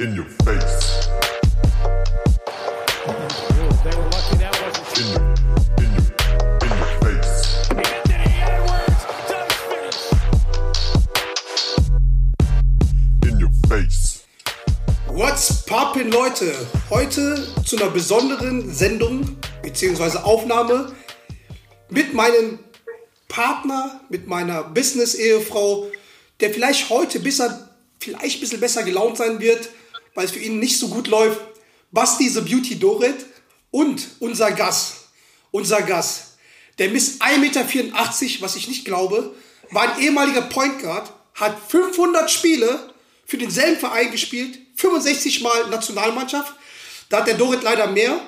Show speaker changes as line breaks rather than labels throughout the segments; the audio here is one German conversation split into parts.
In your face.
What's poppin', Leute? Heute zu einer besonderen Sendung bzw. Aufnahme mit meinem Partner, mit meiner Business-Ehefrau, der vielleicht heute besser, vielleicht ein bisschen besser gelaunt sein wird, weil es für ihn nicht so gut läuft. Basti the Beauty Dorit und unser Gast, unser Gast, der misst 1,84 Meter, was ich nicht glaube, war ein ehemaliger Point Guard, hat 500 Spiele für denselben Verein gespielt, 65 Mal Nationalmannschaft. Da hat der Dorit leider mehr.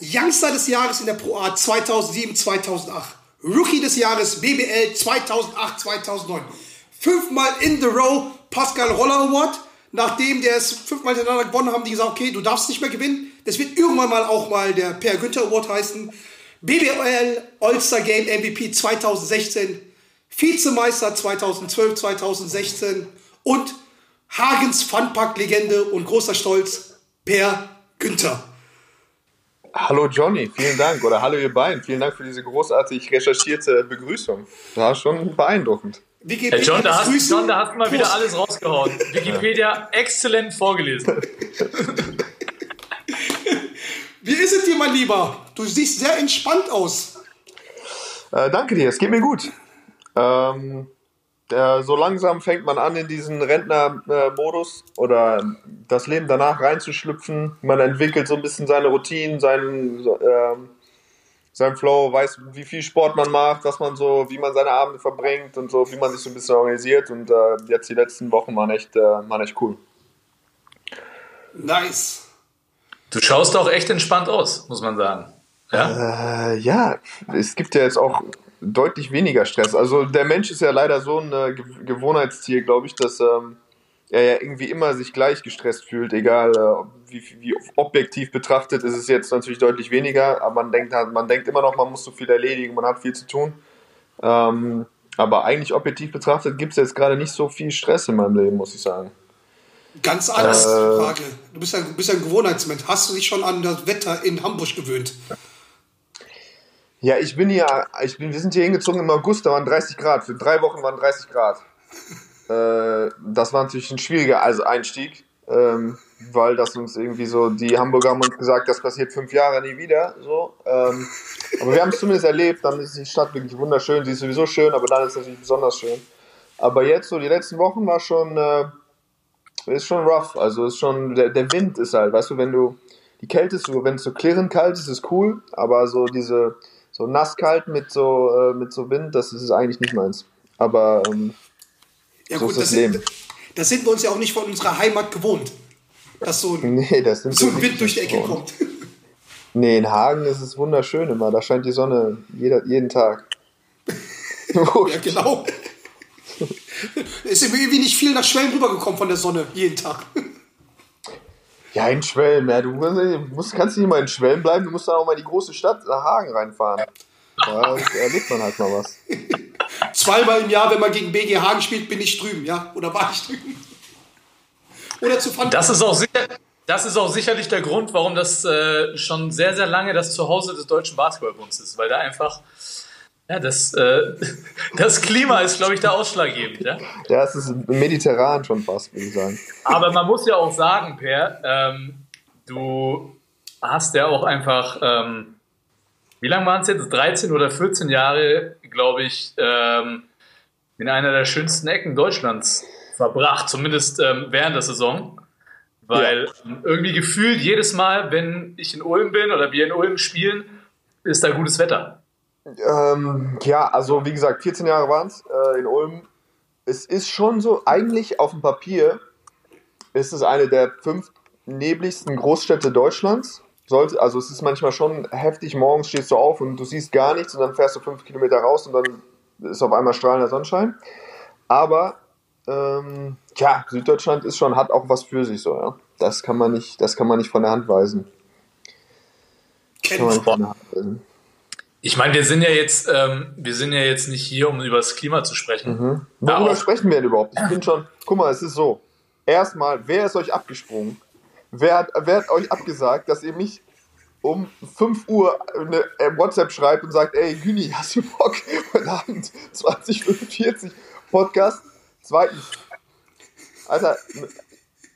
Youngster des Jahres in der Pro A 2007, 2008. Rookie des Jahres BBL 2008, 2009. Fünfmal in the row Pascal Roller Award. Nachdem der es fünfmal hintereinander gewonnen haben, die gesagt, okay, du darfst nicht mehr gewinnen. Das wird irgendwann mal auch mal der Per Günther Award heißen. BBL All-Star Game MVP 2016. Vizemeister 2012, 2016 und Hagens Funpack-Legende und großer Stolz, Per Günther.
Hallo Johnny, vielen Dank. Oder hallo ihr beiden, vielen Dank für diese großartig recherchierte Begrüßung. War schon beeindruckend.
Wikipedia
Hey John, da hast,
begrüßen.
John, da hast du mal wieder
Prost.
alles rausgehauen. Wikipedia exzellent vorgelesen.
Wie ist es dir, mein Lieber? Du siehst sehr entspannt aus.
Äh, danke dir, es geht mir gut. Ähm, der, so langsam fängt man an, in diesen Rentner-Modus oder das Leben danach reinzuschlüpfen. Man entwickelt so ein bisschen seine Routinen, seinen, so, ähm, seinen Flow, weiß, wie viel Sport man macht, was man so, wie man seine Abende verbringt und so, wie man sich so ein bisschen organisiert. Und äh, jetzt die letzten Wochen waren echt, äh, waren echt cool.
Nice.
Du schaust auch echt entspannt aus, muss man sagen. Ja?
Äh, ja, es gibt ja jetzt auch deutlich weniger Stress. Also der Mensch ist ja leider so ein äh, Ge Gewohnheitstier, glaube ich, dass ähm, er ja irgendwie immer sich gleich gestresst fühlt, egal äh, wie, wie objektiv betrachtet ist es jetzt natürlich deutlich weniger, aber man denkt, halt- man denkt immer noch, man muss so viel erledigen, man hat viel zu tun. Ähm, aber eigentlich objektiv betrachtet gibt es jetzt gerade nicht so viel Stress in meinem Leben, muss ich sagen.
Ganz anders
Äh.
Frage. Du bist ja, bist ja ein Gewohnheitsmensch. Hast du dich schon an das Wetter in Hamburg gewöhnt?
Ja, ich bin hier, ich bin, wir sind hier hingezogen im August, da waren 30 Grad. Für drei Wochen waren 30 Grad. Äh, das war natürlich ein schwieriger also Einstieg, ähm, weil das uns irgendwie so, die Hamburger haben uns gesagt, das passiert fünf Jahre nie wieder. So. Ähm, aber wir haben es zumindest erlebt, dann ist die Stadt wirklich wunderschön, sie ist sowieso schön, aber dann ist es natürlich besonders schön. Aber jetzt, so die letzten Wochen war schon, äh, ist schon rough. Also ist schon, der, der Wind ist halt, weißt du, wenn du, die Kälte ist so, wenn es so klirrend kalt ist, ist cool, aber so diese, so nass kalt mit so, äh, mit so Wind, das ist eigentlich nicht meins. Aber ähm,
Ja
So
gut, das
das
sind, das sind wir uns ja auch nicht von unserer Heimat gewohnt. Dass so ein,
nee, das sind
so ein Wind durch die Ecke
gewohnt.
kommt.
Nee, in Hagen ist es wunderschön immer, da scheint die Sonne jeder, jeden Tag.
ja, genau. Ist irgendwie nicht viel nach Schwellen rübergekommen von der Sonne, jeden Tag.
Ja, in Schwelm, ja, du musst, kannst nicht immer in Schwelm bleiben, du musst dann auch mal in die große Stadt nach Hagen reinfahren. Da erlebt man halt mal was.
Zweimal im Jahr, wenn man gegen BG Hagen spielt, bin ich drüben, ja? Oder war ich drüben? Oder zu Fun
Das ist auch sicher, das ist auch sicherlich der Grund, warum das äh, schon sehr, sehr lange das Zuhause des deutschen Basketballbunds ist, weil da einfach ja, das, äh, das Klima ist, glaube ich, da ausschlaggebend. Ja?
Ja, es ist mediterran schon fast, würde ich sagen.
Aber man muss ja auch sagen, Per, ähm, du hast ja auch einfach, ähm, wie lange waren es jetzt? 13 oder 14 Jahre, glaube ich, ähm, in einer der schönsten Ecken Deutschlands verbracht, zumindest ähm, während der Saison. Weil ähm, irgendwie gefühlt jedes Mal, wenn ich in Ulm bin oder wir in Ulm spielen, ist da gutes Wetter.
Ähm, ja, also wie gesagt, 14 Jahre waren es äh, in Ulm. Es ist schon so, eigentlich auf dem Papier ist es eine der fünf nebligsten Großstädte Deutschlands. Sollte, also es ist manchmal schon heftig, morgens stehst du auf und du siehst gar nichts und dann fährst du fünf Kilometer raus und dann ist auf einmal strahlender Sonnenschein. Aber ähm, ja, Süddeutschland ist schon, hat auch was für sich so, ja. Das kann man nicht, das kann man nicht von der Hand weisen. Weisen.
Ich meine, wir sind ja jetzt, ähm, wir sind ja jetzt nicht hier, um über das Klima zu sprechen. Ja,
Worüber
auch-
sprechen wir denn überhaupt? Ich bin schon, guck mal, es ist so. Erstmal, wer ist euch abgesprungen? Wer hat, wer hat euch abgesagt, dass ihr mich um 5 Uhr eine äh, WhatsApp schreibt und sagt, ey Güni, hast du Bock heute Abend 2045 Podcast? Zweitens, Alter,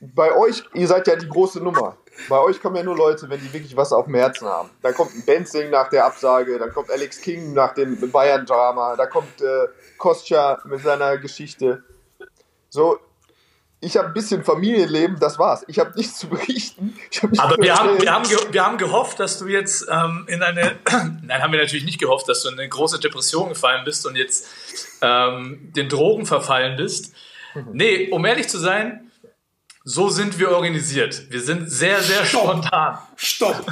bei euch, ihr seid ja die große Nummer. Bei euch kommen ja nur Leute, wenn die wirklich was auf dem Herzen haben. Da kommt ein Benzing nach der Absage, dann kommt Alex King nach dem Bayern-Drama, da kommt äh, Kostja mit seiner Geschichte. So, ich habe ein bisschen Familienleben, das war's. Ich habe nichts zu berichten. Ich hab nichts
Aber
zu
wir haben, wir, haben ge- wir haben gehofft, dass du jetzt ähm, in eine, nein, haben wir natürlich nicht gehofft, dass du in eine große Depression gefallen bist und jetzt ähm, den Drogen verfallen bist. Nee, um ehrlich zu sein, so sind wir organisiert. Wir sind sehr, sehr
Stopp.
spontan.
Stopp,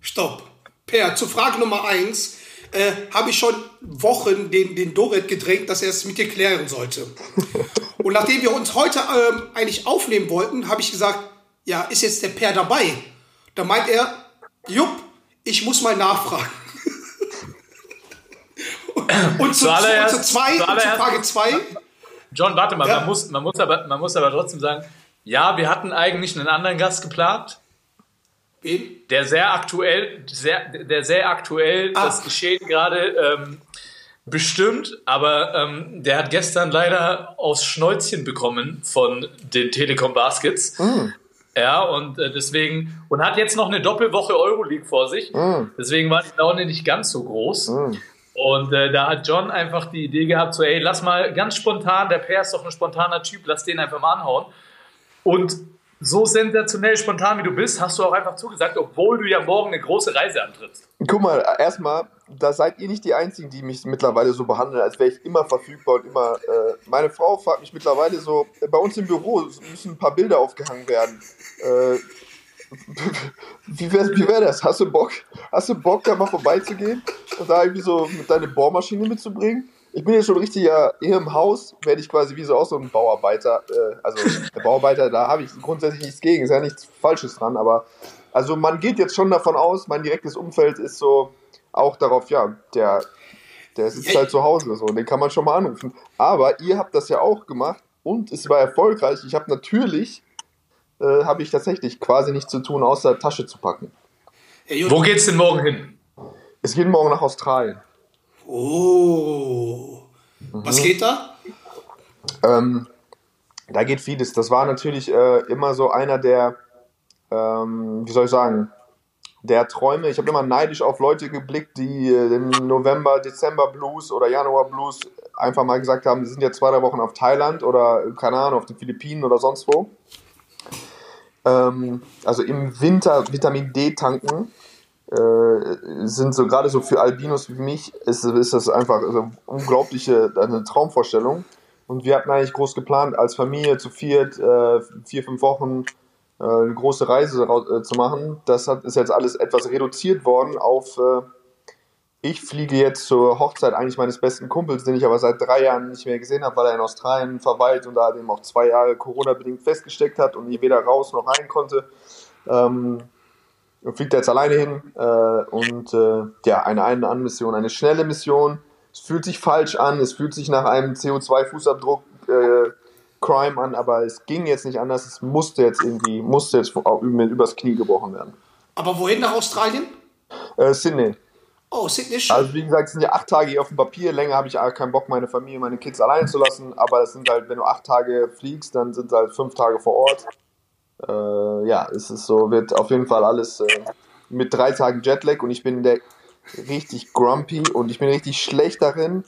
stopp. Per, zur Frage Nummer eins äh, habe ich schon Wochen den, den Dorit gedrängt, dass er es mit dir klären sollte. Und nachdem wir uns heute ähm, eigentlich aufnehmen wollten, habe ich gesagt, ja, ist jetzt der Per dabei? Da meint er, jupp, ich muss mal nachfragen. und, zu,
Zuallererst-
und zu zwei, und zu Frage zwei,
John, warte mal,
Ja.
man, muss, man, muss aber, man muss aber trotzdem sagen, ja, wir hatten eigentlich einen anderen Gast geplant,
wen?
der sehr aktuell, sehr, der sehr aktuell
Ah.
das Geschehen gerade ähm, bestimmt, aber ähm, der hat gestern leider aus Schnäuzchen bekommen von den Telekom Baskets. Ja, und äh, deswegen, und hat jetzt noch eine Doppelwoche Euroleague vor sich. Deswegen war die Laune nicht ganz so groß. Und äh, da hat John einfach die Idee gehabt, so, ey, lass mal ganz spontan, der Per ist doch ein spontaner Typ, lass den einfach mal anhauen. Und so sensationell spontan wie du bist, hast du auch einfach zugesagt, obwohl du ja morgen eine große Reise antrittst.
Guck mal, erstmal, da seid ihr nicht die Einzigen, die mich mittlerweile so behandeln, als wäre ich immer verfügbar und immer. Äh, meine Frau fragt mich mittlerweile so: äh, Bei uns im Büro müssen ein paar Bilder aufgehangen werden. Äh, wie wäre wie wär das? Hast du Bock? Hast du Bock, da mal vorbeizugehen und da irgendwie so mit deiner Bohrmaschine mitzubringen? Ich bin jetzt schon richtig ja hier im Haus, werde ich quasi wie so auch so ein Bauarbeiter. Äh, also der Bauarbeiter, da habe ich grundsätzlich nichts gegen, ist ja nichts Falsches dran, aber also man geht jetzt schon davon aus, mein direktes Umfeld ist so auch darauf, ja, der, der sitzt halt zu Hause, so, den kann man schon mal anrufen. Aber ihr habt das ja auch gemacht und es war erfolgreich. Ich habe natürlich, äh, habe ich tatsächlich quasi nichts zu tun, außer Tasche zu packen.
Wo geht's denn morgen hin?
Es geht morgen nach Australien.
Oh. Was geht da?
Ähm, da geht vieles. Das war natürlich äh, immer so einer der, ähm, wie soll ich sagen, der Träume. Ich habe immer neidisch auf Leute geblickt, die äh, den November, Dezember Blues oder Januar Blues einfach mal gesagt haben, die sind jetzt zwei, drei Wochen auf Thailand oder, keine Ahnung, auf den Philippinen oder sonst wo. Ähm, also im Winter Vitamin D tanken äh, sind so gerade so für Albinos wie mich ist, ist das einfach also unglaubliche eine Traumvorstellung. Und wir hatten eigentlich groß geplant, als Familie zu viert, äh, vier, fünf Wochen äh, eine große Reise äh, zu machen. Das hat, ist jetzt alles etwas reduziert worden auf, äh, ich fliege jetzt zur Hochzeit eigentlich meines besten Kumpels, den ich aber seit drei Jahren nicht mehr gesehen habe, weil er in Australien verweilt und da eben auch zwei Jahre Corona-bedingt festgesteckt hat und nie weder raus noch rein konnte. Ähm, fliegt er jetzt alleine hin äh, und äh, ja, eine Ein-An-Mission, eine schnelle Mission. Es fühlt sich falsch an, es fühlt sich nach einem CO2-Fußabdruck äh, Crime an, aber es ging jetzt nicht anders. Es musste jetzt irgendwie, musste jetzt übers Knie gebrochen werden.
Aber wohin nach Australien?
Äh, Sydney.
Oh, Sydney.
Also wie gesagt, es sind ja acht Tage hier auf dem Papier. Länger habe ich auch keinen Bock, meine Familie, meine Kids allein zu lassen. Aber es sind halt, wenn du acht Tage fliegst, dann sind halt fünf Tage vor Ort. Äh, ja, es ist so, wird auf jeden Fall alles äh, mit drei Tagen Jetlag und ich bin der richtig grumpy und ich bin richtig schlecht darin,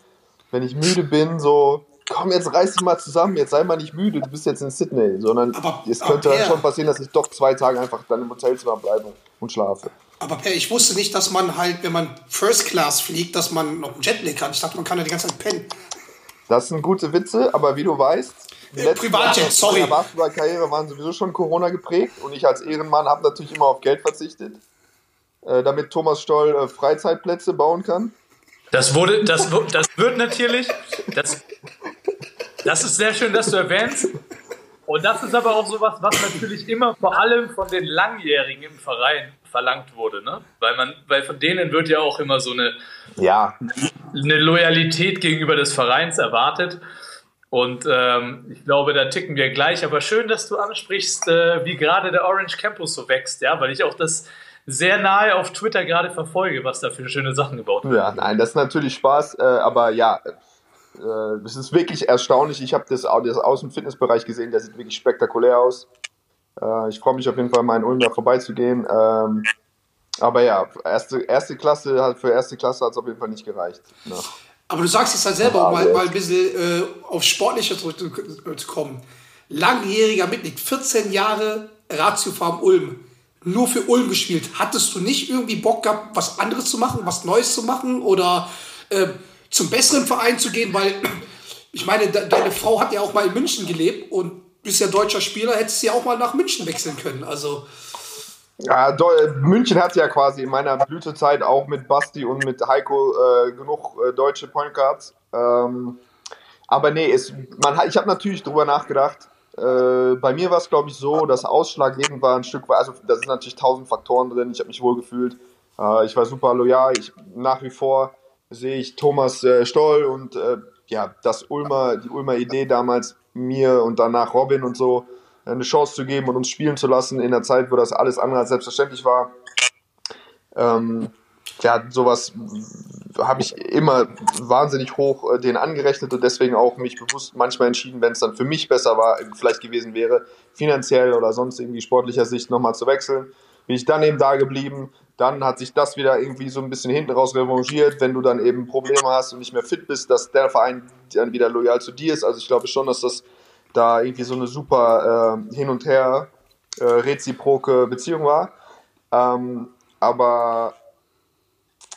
wenn ich müde bin, so, komm, jetzt reiß dich mal zusammen, jetzt sei mal nicht müde, du bist jetzt in Sydney, sondern
Aber-
es könnte dann
Per-
schon passieren, dass ich doch zwei Tage einfach dann im Hotelzimmer bleibe und schlafe.
Aber Per, ich wusste nicht, dass man halt, wenn man First Class fliegt, dass man noch einen Jetlag hat. Ich dachte, man kann ja die ganze Zeit pennen.
Das sind gute Witze, aber wie du weißt,
Privatjet,
Jahre
sorry.
meiner Basketballkarriere waren sowieso schon Corona geprägt und ich als Ehrenmann habe natürlich immer auf Geld verzichtet, äh, damit Thomas Stoll äh, Freizeitplätze bauen kann.
Das wurde, das, das wird natürlich, das, das ist sehr schön, dass du erwähnst. Und das ist aber auch sowas, was natürlich immer vor allem von den Langjährigen im Verein verlangt wurde, ne? Weil man, weil von denen wird ja auch immer so eine,
Ja,
eine Loyalität gegenüber des Vereins erwartet. Und ähm, ich glaube, da ticken wir gleich. Aber schön, dass du ansprichst, äh, wie gerade der Orange Campus so wächst, ja, weil ich auch das sehr nahe auf Twitter gerade verfolge, was da für schöne Sachen gebaut wird.
Ja, nein, das ist natürlich Spaß, äh, aber ja, äh, es ist wirklich erstaunlich. Ich habe das, das aus dem Fitnessbereich gesehen, der sieht wirklich spektakulär aus. Äh, ich freue mich auf jeden Fall, mal in Ulm da vorbeizugehen. Ähm, aber ja, erste, erste Klasse, hat- für erste Klasse hat es auf jeden Fall nicht gereicht. Ja.
Aber du sagst es halt selber, um
Aber
mal, ein bisschen äh, auf Sportliche zurückzukommen. Langjähriger Mitglied, 14 Jahre Ratio Farm Ulm. Nur für Ulm gespielt. Hattest du nicht irgendwie Bock gehabt, was anderes zu machen, was Neues zu machen oder äh, zum besseren Verein zu gehen? Weil ich meine, de deine Frau hat ja auch mal in München gelebt und bist ja deutscher Spieler, hättest du ja auch mal nach München wechseln können. Also
Ja, München hat ja quasi in meiner Blütezeit auch mit Basti und mit Heiko äh, genug äh, deutsche Point Guards. Ähm, aber nee, es, man, ich habe natürlich drüber nachgedacht. Äh, bei mir war es, glaube ich, so, dass ausschlaggebend war ein Stück weit, also da sind natürlich tausend Faktoren drin, ich habe mich wohl gefühlt. Äh, ich war super loyal, ich, nach wie vor sehe ich Thomas äh, Stoll und äh, ja, das Ulmer, die Ulmer Idee damals mir und danach Robin und so eine Chance zu geben und uns spielen zu lassen in der Zeit, wo das alles andere als selbstverständlich war. Ähm, ja, sowas habe ich immer wahnsinnig hoch äh, den angerechnet und deswegen auch mich bewusst manchmal entschieden, wenn es dann für mich besser war, vielleicht gewesen wäre, finanziell oder sonst irgendwie sportlicher Sicht nochmal zu wechseln. Bin ich dann eben da geblieben. Dann hat sich das wieder irgendwie so ein bisschen hinten raus revanchiert, wenn du dann eben Probleme hast und nicht mehr fit bist, dass der Verein dann wieder loyal zu dir ist. Also ich glaube schon, dass das da irgendwie so eine super äh, hin und her äh, reziproke Beziehung war. Ähm, aber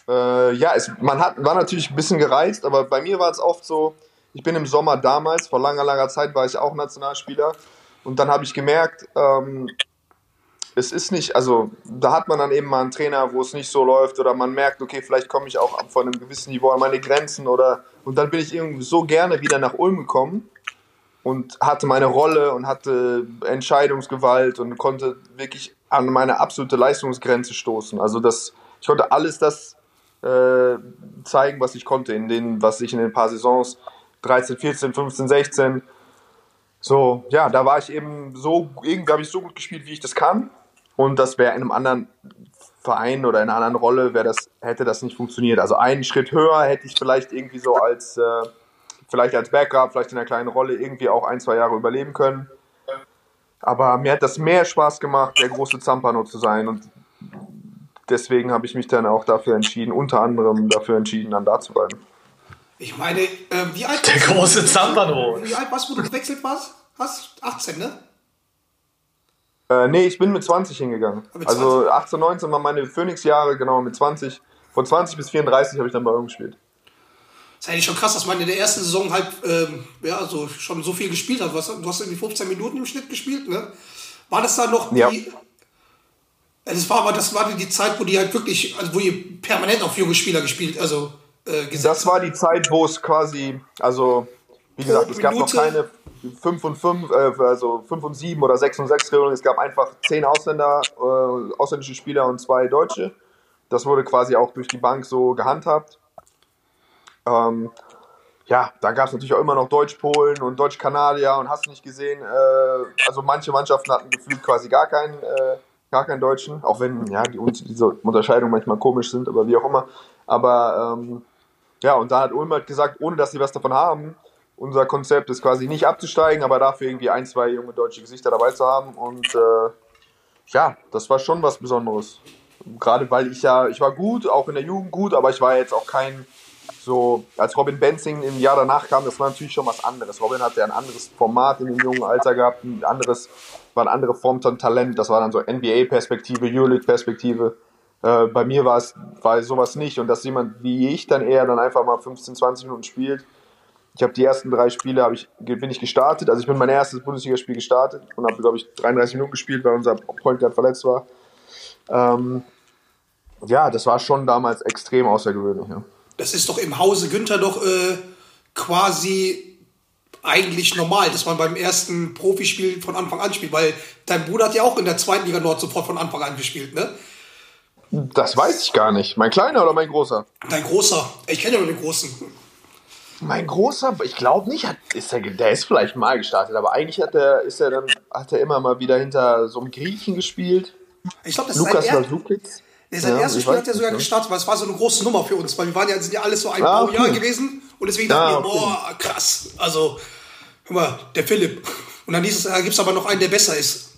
äh, ja, es, man hat, war natürlich ein bisschen gereizt, aber bei mir war es oft so, ich bin im Sommer damals, vor langer, langer Zeit war ich auch Nationalspieler und dann habe ich gemerkt, ähm, es ist nicht, also da hat man dann eben mal einen Trainer, wo es nicht so läuft oder man merkt, okay, vielleicht komme ich auch von einem gewissen Niveau an meine Grenzen oder und dann bin ich irgendwie so gerne wieder nach Ulm gekommen und hatte meine Rolle und hatte Entscheidungsgewalt und konnte wirklich an meine absolute Leistungsgrenze stoßen. Also das, ich konnte alles das äh, zeigen, was ich konnte in den, was ich in den paar Saisons 13, 14, 15, 16 so, ja, da war ich eben so, irgendwie habe ich so gut gespielt, wie ich das kann. Und das wäre in einem anderen Verein oder in einer anderen Rolle, wäre das, hätte das nicht funktioniert. Also einen Schritt höher hätte ich vielleicht irgendwie so als, äh, vielleicht als Backup, vielleicht in einer kleinen Rolle irgendwie auch ein, zwei Jahre überleben können. Aber mir hat das mehr Spaß gemacht, der große Zampano zu sein. Und deswegen habe ich mich dann auch dafür entschieden, unter anderem dafür entschieden, dann da zu bleiben.
ich meine, äh, wie alt
Der große Zampano.
Wie alt warst du, wo du gewechselt warst? Hast 18, ne?
Äh, nee, ich bin mit 20 hingegangen.
Mit
Also 18, 19 waren meine Phoenix-Jahre, genau, mit 20. Von 20 bis 34 habe ich dann bei Ulm gespielt.
Ist eigentlich schon krass, dass man in der ersten Saison halt ähm, ja, so, schon so viel gespielt hat. Du hast, du hast irgendwie 15 Minuten im Schnitt gespielt, ne? War das da noch die.
Ja.
Ja, Das war aber das war die Zeit, wo die halt wirklich, also wo ihr permanent auf junge Spieler gespielt, also äh, gesetzt
Das war die Zeit, wo es quasi, also, wie gesagt, es gab noch keine 5 und 5, äh, also 5 und 7 oder 6 und 6 Regelung. Es gab einfach 10 Ausländer, äh, ausländische Spieler und zwei Deutsche. Das wurde quasi auch durch die Bank so gehandhabt. Ähm, ja, da gab es natürlich auch immer noch Deutsch-Polen und Deutsch-Kanadier und hast nicht gesehen. Äh, also manche Mannschaften hatten gefühlt quasi gar keinen, äh, gar keinen Deutschen, auch wenn ja die, diese Unterscheidungen manchmal komisch sind, aber wie auch immer. Aber ähm, ja, und da hat Ulm halt gesagt, ohne dass sie was davon haben, unser Konzept ist quasi nicht abzusteigen, aber dafür irgendwie ein, zwei junge deutsche Gesichter dabei zu haben. Und äh, ja, das war schon was Besonderes. Gerade weil ich ja, ich war gut, auch in der Jugend gut, aber ich war jetzt auch kein so, als Robin Benzing im Jahr danach kam, das war natürlich schon was anderes. Robin hatte ein anderes Format in dem jungen Alter gehabt, ein anderes, war eine andere Form von Talent. Das war dann so NBA-Perspektive, Euroleague-Perspektive. Äh, bei mir war es war sowas nicht und dass jemand wie ich dann eher dann einfach mal 15, 20 Minuten spielt. Ich habe die ersten drei Spiele ich, bin ich gestartet. Also ich bin mein erstes Bundesligaspiel gestartet und habe, glaube ich, 33 Minuten gespielt, weil unser Point Guard verletzt war. Ähm, ja, das war schon damals extrem außergewöhnlich. Ja.
Das ist doch im Hause Günther doch äh, quasi eigentlich normal, dass man beim ersten Profispiel von Anfang an spielt, weil dein Bruder hat ja auch in der zweiten Liga Nord sofort von Anfang an gespielt, ne?
Das weiß ich gar nicht. Mein kleiner oder mein großer?
Dein Großer, ich kenne ja nur den Großen.
Mein großer, ich glaube nicht, hat, ist der, der ist vielleicht mal gestartet, aber eigentlich hat er, ist er dann, hat er immer mal wieder hinter so einem Griechen gespielt.
Ich glaube, das ist
Lukas
er
Vasukic.
Nee, sein
Ja,
erstes Spiel hat er sogar gestartet, weil es war so eine große Nummer für uns, weil wir waren ja, sind ja alles so ein
Ah, okay.
gewesen und deswegen
Ah,
dachten wir,
okay.
boah, krass, also, hör mal, der Philipp. Und dann hieß es, da gibt es aber noch einen, der besser ist.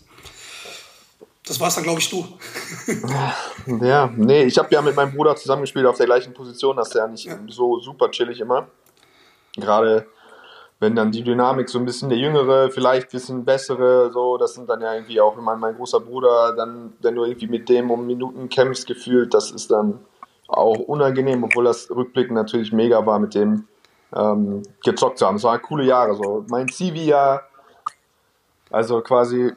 Das war es dann, glaube ich, du.
Ja, nee, ich habe ja mit meinem Bruder zusammengespielt auf der gleichen Position, das ist ja nicht so super chillig immer. Gerade wenn dann die Dynamik so ein bisschen der Jüngere, vielleicht ein bisschen bessere, so, das sind dann ja irgendwie auch mein, mein großer Bruder, dann, wenn du irgendwie mit dem um Minuten kämpfst, gefühlt, das ist dann auch unangenehm, obwohl das Rückblick natürlich mega war, mit dem ähm, gezockt zu haben. Es waren coole Jahre, so. Mein CV-Jahr, also quasi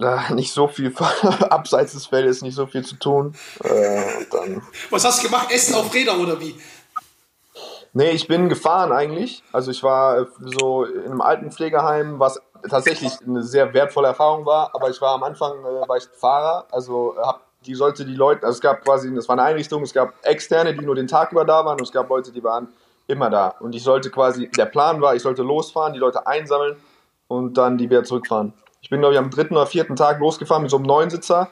äh, nicht so viel abseits des Feldes, nicht so viel zu tun. Äh, dann
Was hast du gemacht? Essen auf Rädern oder wie?
Nee, ich bin gefahren eigentlich. Also ich war äh, so in einem alten Pflegeheim, was tatsächlich eine sehr wertvolle Erfahrung war. Aber ich war am Anfang äh, war ich Fahrer, also äh, hab, die sollte die Leute, also es gab quasi, das war eine Einrichtung, es gab externe, die nur den Tag über da waren und es gab Leute, die waren immer da. Und ich sollte quasi, der Plan war, ich sollte losfahren, die Leute einsammeln und dann die wieder zurückfahren. Ich bin glaube ich am dritten oder vierten Tag losgefahren mit so einem Neunsitzer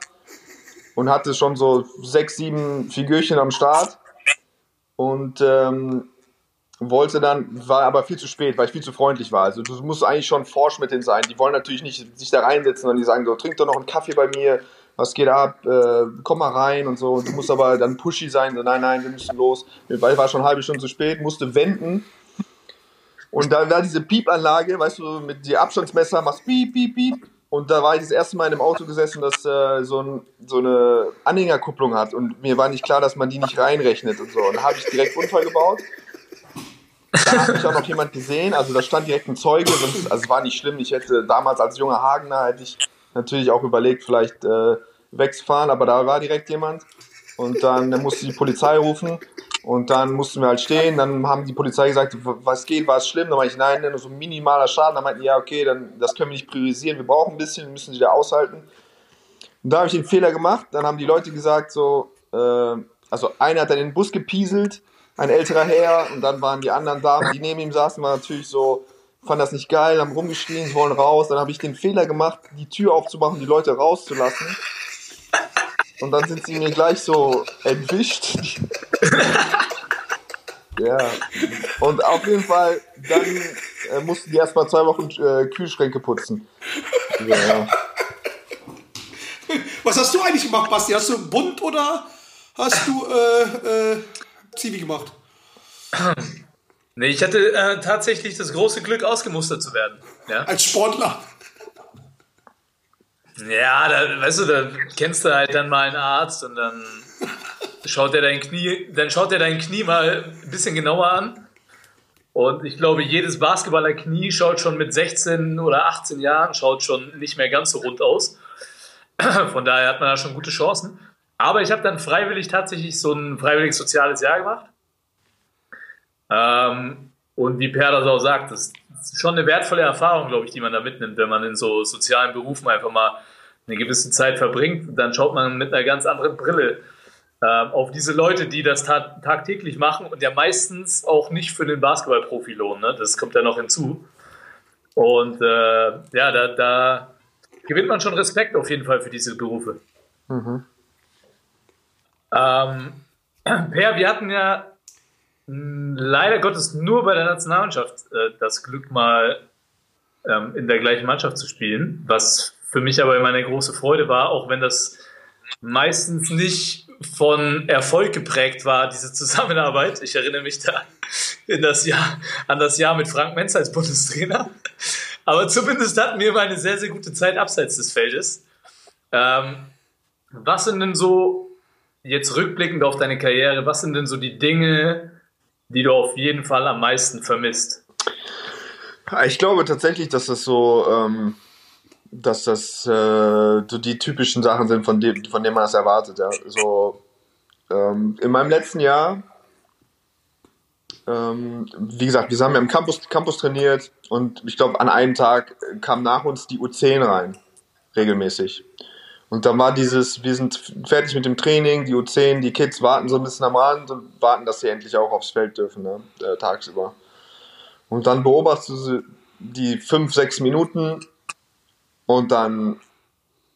und hatte schon so sechs, sieben Figürchen am Start und ähm, wollte dann, war aber viel zu spät, weil ich viel zu freundlich war. Also du musst eigentlich schon forsch mit denen sein. Die wollen natürlich nicht sich da reinsetzen, sondern die sagen so, trink doch noch einen Kaffee bei mir, was geht ab, äh, komm mal rein und so. Und du musst aber dann pushy sein, so nein, nein, wir müssen los. Weil ich war schon eine halbe Stunde zu spät, musste wenden. Und da war diese Piepanlage, weißt du, mit die Abstandsmesser, machst piep, piep, piep. Und da war ich das erste Mal in einem Auto gesessen, das äh, so, ein, so eine Anhängerkupplung hat. Und mir war nicht klar, dass man die nicht reinrechnet und so. Und da habe ich direkt Unfall gebaut. Da hat mich auch noch jemand gesehen, also da stand direkt ein Zeuge, sonst, also es war nicht schlimm. Ich hätte damals als junger Hagener hätte ich natürlich auch überlegt, vielleicht äh, wegzufahren, aber da war direkt jemand und dann musste die Polizei rufen und dann mussten wir halt stehen. Dann haben die Polizei gesagt, was geht, war es schlimm? Dann meinte ich, nein, nur so minimaler Schaden. Dann meinten die, ja, okay, dann das können wir nicht priorisieren, wir brauchen ein bisschen, müssen sie da aushalten. Und da habe ich den Fehler gemacht. Dann haben die Leute gesagt, so, äh, also einer hat dann in den Bus gepieselt, ein älterer Herr, und dann waren die anderen Damen, die neben ihm saßen, waren natürlich so, fanden das nicht geil, haben rumgeschrien, wollen raus. Dann habe ich den Fehler gemacht, die Tür aufzumachen, die Leute rauszulassen. Und dann sind sie mir gleich so entwischt. ja. Und auf jeden Fall, dann äh, mussten die erstmal zwei Wochen äh, Kühlschränke putzen. Ja.
Was hast du eigentlich gemacht, Basti? Hast du bunt oder hast du äh, äh, Zivi gemacht?
Nee, ich hatte äh, tatsächlich das große Glück, ausgemustert zu werden. Ja,
Als Sportler?
ja da, weißt du, da kennst du halt dann mal einen Arzt und dann schaut er dein Knie, dann schaut er dein Knie mal ein bisschen genauer an. Und ich glaube, jedes Basketballer-Knie schaut schon mit 16 oder 18 Jahren, schaut schon nicht mehr ganz so rund aus. Von daher hat man da schon gute Chancen. Aber ich habe dann freiwillig tatsächlich so ein freiwillig soziales Jahr gemacht. Ähm, und wie Per das auch sagt, das ist schon eine wertvolle Erfahrung, glaube ich, die man da mitnimmt, wenn man in so sozialen Berufen einfach mal eine gewisse Zeit verbringt. Dann schaut man mit einer ganz anderen Brille ähm, auf diese Leute, die das ta tagtäglich machen und ja meistens auch nicht für den Basketballprofi lohnen. Ne? Das kommt ja noch hinzu. Und äh, ja, da, da gewinnt man schon Respekt auf jeden Fall für diese Berufe. Ähm, per, wir hatten ja leider Gottes nur bei der Nationalmannschaft äh, das Glück, mal ähm, in der gleichen Mannschaft zu spielen, was für mich aber immer eine große Freude war, auch wenn das meistens nicht von Erfolg geprägt war, diese Zusammenarbeit. Ich erinnere mich da in das Jahr, an das Jahr mit Frank Menz als Bundestrainer. Aber zumindest hatten wir immer eine sehr, sehr gute Zeit abseits des Feldes. Ähm, was sind denn so, jetzt rückblickend auf deine Karriere, was sind denn so die Dinge, die du auf jeden Fall am meisten vermisst?
Ich glaube tatsächlich, dass das so, ähm, dass das äh, so die typischen Sachen sind, von, dem, von denen man das erwartet. Ja. So, ähm, in meinem letzten Jahr, ähm, wie gesagt, wir haben ja im Campus, Campus trainiert und ich glaube, an einem Tag kam nach uns die U10 rein, regelmäßig. Und dann war dieses, wir sind fertig mit dem Training, die U10, die Kids warten so ein bisschen am Rand und warten, dass sie endlich auch aufs Feld dürfen, ne, äh, tagsüber. Und dann beobachtest du die fünf, sechs Minuten und dann,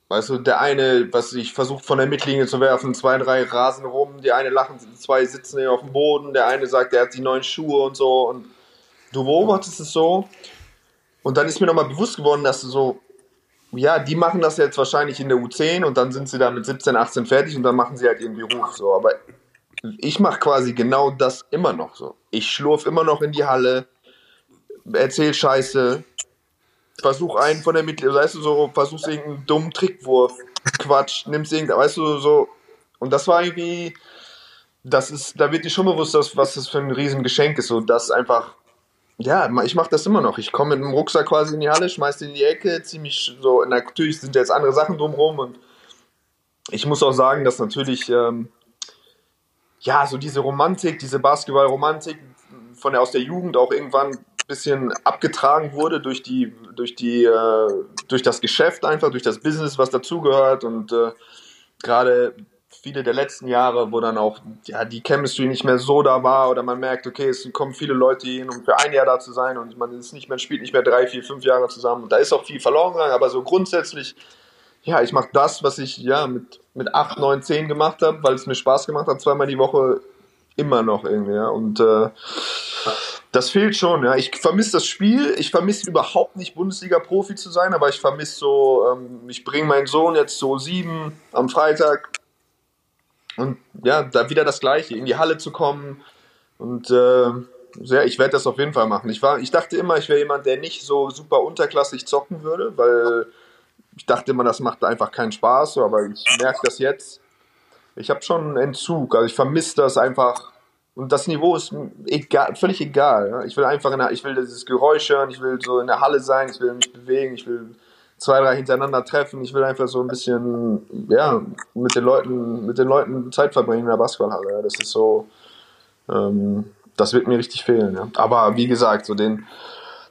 weißt du, der eine, was ich versucht von der Mittellinie zu werfen, zwei, drei rasen rum, die eine lachen, zwei sitzen hier auf dem Boden, der eine sagt, er hat die neuen Schuhe und so und du beobachtest es so und dann ist mir nochmal bewusst geworden, dass du so, ja, die machen das jetzt wahrscheinlich in der U10 und dann sind sie da mit 17, 18 fertig und dann machen sie halt irgendwie Ruf, so, aber ich mache quasi genau das immer noch so. Ich schlurf immer noch in die Halle, erzähl Scheiße, versuch einen von der Mitte, weißt du, so, versuchst irgendeinen dummen Trickwurf, Quatsch, nimmst irgendein, weißt du, so. Und das war irgendwie, das ist, da wird dir schon bewusst, dass, was das für ein Riesengeschenk ist, so, das einfach, ja, ich mache das immer noch. Ich komme mit dem Rucksack quasi in die Halle, schmeiß den in die Ecke, ziemlich so, natürlich sind jetzt andere Sachen drumherum und ich muss auch sagen, dass natürlich, ähm, ja, so diese Romantik, diese Basketball-Romantik von der aus der Jugend auch irgendwann ein bisschen abgetragen wurde durch die, durch die, äh, durch das Geschäft einfach, durch das Business, was dazugehört und äh, gerade viele der letzten Jahre, wo dann auch ja, die Chemistry nicht mehr so da war oder man merkt, okay, es kommen viele Leute hin, um für ein Jahr da zu sein und man ist nicht mehr, spielt nicht mehr drei, vier, fünf Jahre zusammen und da ist auch viel verloren gegangen, aber so grundsätzlich, ja, ich mache das, was ich ja mit, mit 8, 9, 10 gemacht habe, weil es mir Spaß gemacht hat, zweimal die Woche immer noch irgendwie, ja, und äh, das fehlt schon, ja. Ich vermisse das Spiel. Ich vermisse überhaupt nicht Bundesliga-Profi zu sein, aber ich vermisse so, ähm, ich bringe meinen Sohn jetzt so sieben am Freitag und ja, da wieder das Gleiche, in die Halle zu kommen und äh, ja, ich werde das auf jeden Fall machen. Ich, war, ich dachte immer, ich wäre jemand, der nicht so super unterklassig zocken würde, weil ich dachte immer, das macht einfach keinen Spaß, aber ich merke das jetzt. Ich habe schon einen Entzug, also ich vermisse das einfach. Und das Niveau ist egal, völlig egal. Ja. Ich will einfach, in der, ich will dieses Geräusch hören, ich will so in der Halle sein, ich will mich bewegen, ich will zwei, drei hintereinander treffen. Ich will einfach so ein bisschen, ja, mit den Leuten, mit den Leuten Zeit verbringen in der Basketballhalle. Das ist so, ähm, das wird mir richtig fehlen. Ja. Aber wie gesagt, so den,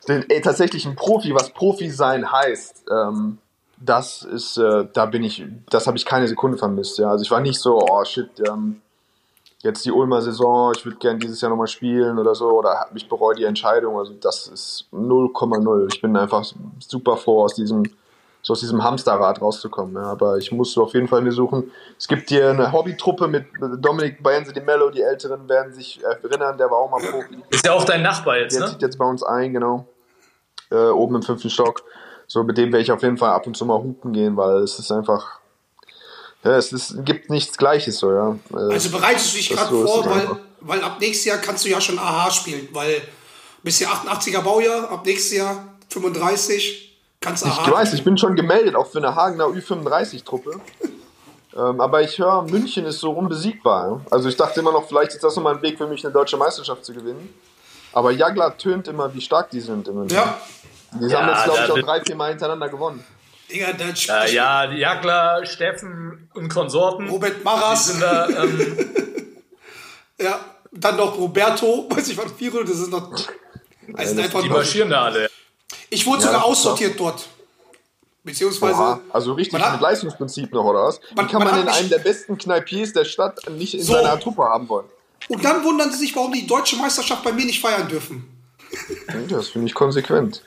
den ey, tatsächlichen Profi, was Profi sein heißt, ähm, das ist, äh, da bin ich, das habe ich keine Sekunde vermisst. Ja. Also ich war nicht so, oh shit, ähm, jetzt die Ulmer Saison, ich würde gerne dieses Jahr nochmal spielen oder so, oder ich bereue die Entscheidung. Also das ist 0,0. Ich bin einfach super froh, aus diesem, so aus diesem Hamsterrad rauszukommen. Ja. Aber ich muss auf jeden Fall mir suchen. Es gibt hier eine Hobbytruppe mit Dominik Baense di Mello, die Älteren werden sich erinnern, der war auch mal Profi.
Ist ja auch dein Nachbar jetzt,
Der
ne?
zieht jetzt bei uns ein, genau. Äh, oben im fünften Stock. So, mit dem werde ich auf jeden Fall ab und zu mal hupen gehen, weil es ist einfach. Ja, es ist, gibt nichts Gleiches so, ja. Äh,
Also bereitest du dich gerade
so
vor, weil, weil ab nächstes Jahr kannst du ja schon AHA spielen, weil bist ja 88er Baujahr, ab nächstes Jahr 35 kannst.
Ich weiß, ich bin schon gemeldet, auch für eine Hagener Ü35-Truppe. ähm, aber ich höre, München ist so unbesiegbar. Also ich dachte immer noch, vielleicht ist das nochmal ein Weg für mich, eine deutsche Meisterschaft zu gewinnen. Aber Jagla tönt immer, wie stark die sind. Im München.
Ja,
Die
Ja,
haben jetzt, glaube ich, auch drei, vier Mal hintereinander gewonnen.
Digga, dann
Äh, ja, die Jagler, Steffen und Konsorten.
Robert
Die
Maras,
sind da, ähm,
ja, dann noch Roberto, weiß ich was, Firo, das ist noch. Also
die marschieren da alle.
Ich wurde
Ja,
sogar aussortiert dort. Beziehungsweise.
Oha, also richtig
hat-
mit Leistungsprinzip noch, oder was?
Man-
Wie kann
man
man, in
mich-
einem der besten Kneipiers der Stadt nicht in
So.
seiner Truppe haben wollen?
Und dann wundern sie sich, warum die deutsche Meisterschaft bei mir nicht feiern dürfen.
Das finde ich konsequent.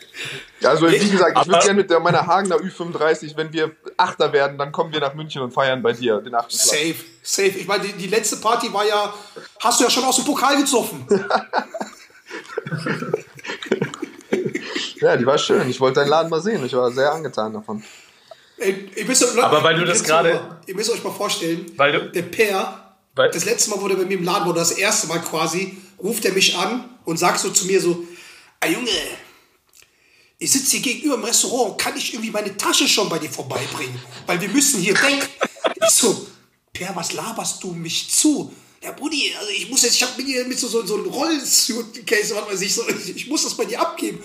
Also wie gesagt, ich würde gerne mit der, meiner Hagener Ü35, wenn wir Achter werden, dann kommen wir nach München und feiern bei dir den achten.
Safe, safe. Ich meine, die, die letzte Party war ja, hast du ja schon aus dem Pokal gezoffen.
Ja, die war schön. Ich wollte deinen Laden mal sehen. Ich war sehr angetan davon.
Ey, ihr müsst,
Aber weil du das gerade-
Ihr müsst euch mal vorstellen,
Weil du-
der Per,
Weil-
das letzte Mal, der bei mir im Laden war, das erste Mal quasi, ruft er mich an und sagt so zu mir so, ah Junge, ich sitze hier gegenüber im Restaurant, kann ich irgendwie meine Tasche schon bei dir vorbeibringen? Weil wir müssen hier weg. Ich so, Per, was laberst du mich zu? Ja, Brudi, also ich muss jetzt, ich habe mit dir mit so, so, so einem Rollsuit-Case, was weiß ich, so, ich, ich muss das bei dir abgeben.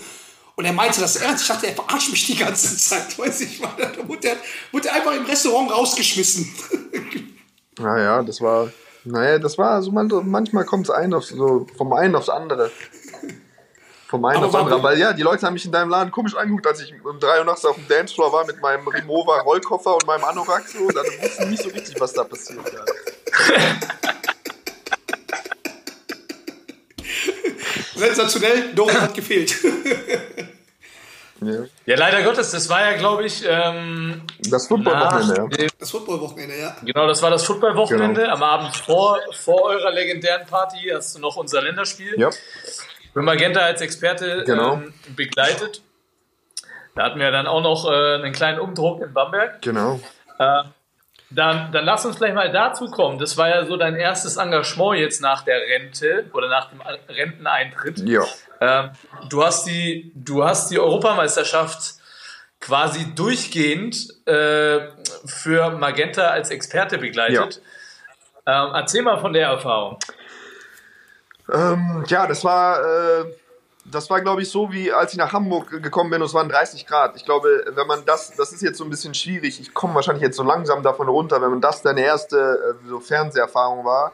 Und er meinte das ernst. Ich dachte, er verarscht mich die ganze Zeit. Weiß ich, mal. Da wurde er, wurde einfach im Restaurant rausgeschmissen.
Naja, das war. Naja, das war so man, manchmal kommt es ein so vom einen aufs andere. Vom einen aufs andere. Weil ja, die Leute haben mich in deinem Laden komisch angeguckt, als ich um 3 Uhr nachts auf dem Dancefloor war mit meinem Rimowa Rollkoffer und meinem Anorak so. Da wussten nicht so richtig, was da passiert. Ja.
Sensationell, Dorian hat gefehlt.
Ja.
Ja, leider Gottes, das war ja, glaube ich, ähm,
Das Footballwochenende, ja.
Das Footballwochenende, ja.
Genau, das war das Footballwochenende.
Genau.
Am Abend vor, vor eurer legendären Party hast du noch unser Länderspiel
Ja,
für Magenta als Experte
Genau.
ähm, begleitet. Da hatten wir dann auch noch äh, einen kleinen Umdruck in Bamberg.
genau.
Äh, dann, dann lass uns gleich mal dazu kommen. Das war ja so dein erstes Engagement jetzt nach der Rente oder nach dem Renteneintritt.
Ja.
Ähm, du, hast die, du hast die Europameisterschaft quasi durchgehend äh, für Magenta als Experte begleitet. Ähm, erzähl mal von der Erfahrung.
Ähm, ja, das war, äh, das war, glaube ich, so wie als ich nach Hamburg gekommen bin und es waren 30 Grad. Ich glaube, wenn man das, das ist jetzt so ein bisschen schwierig. Ich komme wahrscheinlich jetzt so langsam davon runter, wenn man das deine erste äh, so Fernseherfahrung war.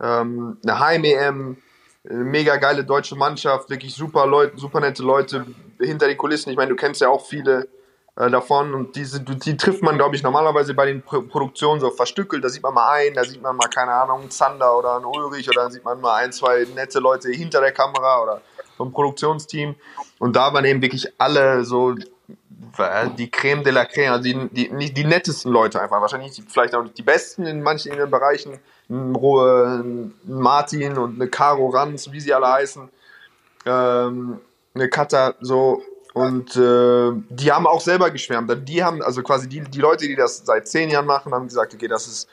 Ähm, eine Heim-EM, mega geile deutsche Mannschaft, wirklich super Leute, super nette Leute hinter den Kulissen. Ich meine, du kennst ja auch viele äh, davon und diese, die, die trifft man, glaube ich, normalerweise bei den Pro Produktionen so verstückelt. Da sieht man mal einen, da sieht man mal, keine Ahnung, einen Zander oder einen Ulrich oder dann sieht man mal ein, zwei nette Leute hinter der Kamera oder vom Produktionsteam. Und da waren eben wirklich alle so äh, die Creme de la Creme, also die, die, nicht die nettesten Leute einfach. Wahrscheinlich die, vielleicht auch nicht die besten in manchen Bereichen. Ein, ein Martin und eine Caro Ranz, wie sie alle heißen. Ähm, eine Kata, so. Und äh, die haben auch selber geschwärmt. Die haben, also quasi die, die Leute, die das seit zehn Jahren machen, haben gesagt, okay, das ist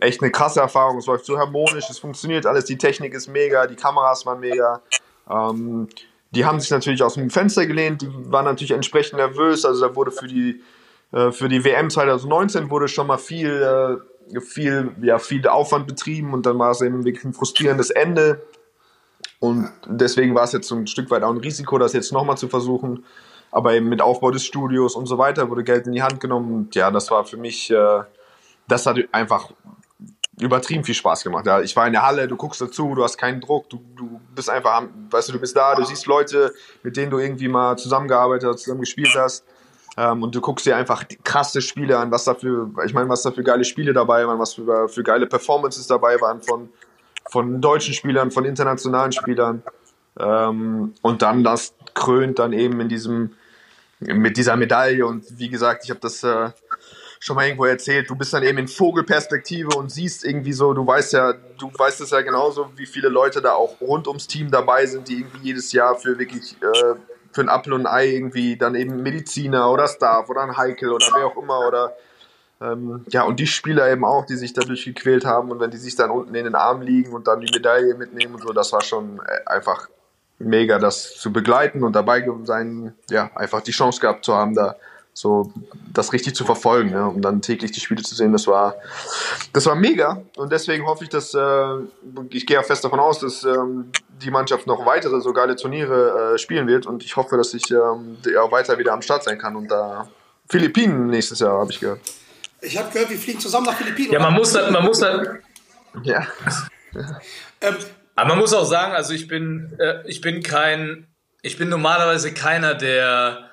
echt eine krasse Erfahrung. Es läuft so harmonisch, es funktioniert alles, die Technik ist mega, die Kameras waren mega. Ähm, die haben sich natürlich aus dem Fenster gelehnt, die waren natürlich entsprechend nervös. Also da wurde für die, äh, für die WM 2019 wurde schon mal viel, äh, viel, ja, viel Aufwand betrieben und dann war es eben wirklich ein frustrierendes Ende. Und deswegen war es jetzt so ein Stück weit auch ein Risiko, das jetzt nochmal zu versuchen. Aber eben mit Aufbau des Studios und so weiter wurde Geld in die Hand genommen. Und ja, das war für mich, äh, das hat einfach übertrieben viel Spaß gemacht. Ja, ich war in der Halle, du guckst dazu, du hast keinen Druck, du, du bist einfach, weißt du, du bist da, du siehst Leute, mit denen du irgendwie mal zusammengearbeitet hast, zusammen gespielt hast. Ähm, und du guckst dir einfach krasse Spiele an, was da für, ich meine, was da für geile Spiele dabei waren, was für, für geile Performances dabei waren von, von deutschen Spielern, von internationalen Spielern. Ähm, und dann das krönt dann eben in diesem, mit dieser Medaille. Und wie gesagt, ich habe das äh, schon mal irgendwo erzählt, du bist dann eben in Vogelperspektive und siehst irgendwie so, du weißt ja, du weißt es ja genauso, wie viele Leute da auch rund ums Team dabei sind, die irgendwie jedes Jahr für wirklich äh, für ein Apfel und ein Ei irgendwie dann eben Mediziner oder Staff oder ein Heikel oder wer auch immer oder ähm, ja, und die Spieler eben auch, die sich dadurch gequält haben und wenn die sich dann unten in den Arm liegen und dann die Medaille mitnehmen und so, das war schon äh, einfach mega, das zu begleiten und dabei sein, ja, einfach die Chance gehabt zu haben, da so das richtig zu verfolgen, ja, um dann täglich die Spiele zu sehen, das war, das war mega und deswegen hoffe ich, dass, äh, ich gehe ja fest davon aus, dass ähm, die Mannschaft noch weitere so geile Turniere äh, spielen wird und ich hoffe, dass ich ähm, ja, weiter wieder am Start sein kann und da Philippinen nächstes Jahr, habe ich gehört.
Ich habe gehört, wir fliegen zusammen nach Philippinen.
Ja, man muss, da- man muss, da-
Ja.
Ähm,
aber man muss auch sagen, also ich bin, äh, ich bin kein, ich bin normalerweise keiner, der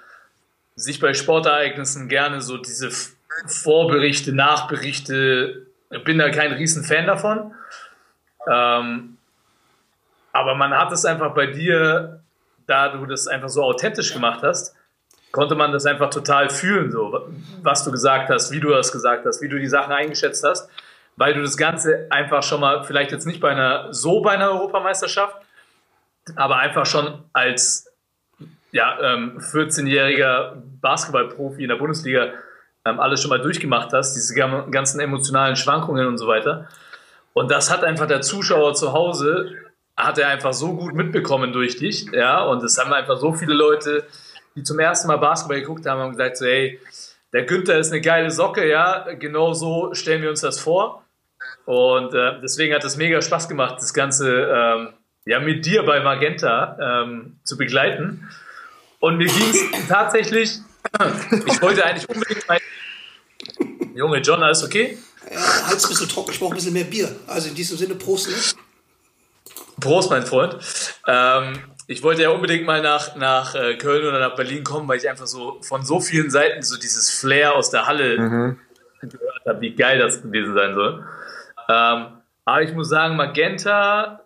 sich bei Sportereignissen gerne so diese Vorberichte, Nachberichte, bin da kein riesen Fan davon. Ähm, aber man hat es einfach bei dir, da du das einfach so authentisch gemacht hast, konnte man das einfach total fühlen, so was du gesagt hast, wie du das gesagt hast, wie du die Sachen eingeschätzt hast, weil du das Ganze einfach schon mal, vielleicht jetzt nicht bei einer, so bei einer Europameisterschaft, aber einfach schon als ja, ähm, 14-jähriger Basketballprofi in der Bundesliga ähm, alles schon mal durchgemacht hast, diese ganzen emotionalen Schwankungen und so weiter. Und das hat einfach der Zuschauer zu Hause, hat er einfach so gut mitbekommen durch dich, ja, und es haben einfach so viele Leute, die zum ersten Mal Basketball geguckt haben, haben gesagt so, hey, der Günther ist eine geile Socke, ja, genau so stellen wir uns das vor. Und äh, deswegen hat es mega Spaß gemacht, das Ganze ähm, ja, mit dir bei Magenta ähm, zu begleiten. Und mir ging es tatsächlich, ich wollte eigentlich unbedingt mein. Junge, John, alles okay?
ja, Hals ein bisschen trocken, ich brauche ein bisschen mehr Bier. Also in diesem Sinne, Prost. Ne?
Prost, mein Freund. Ähm, ich wollte ja unbedingt mal nach, nach äh, Köln oder nach Berlin kommen, weil ich einfach so von so vielen Seiten so dieses Flair aus der Halle gehört habe, wie geil das gewesen sein soll. Ähm, aber ich muss sagen, Magenta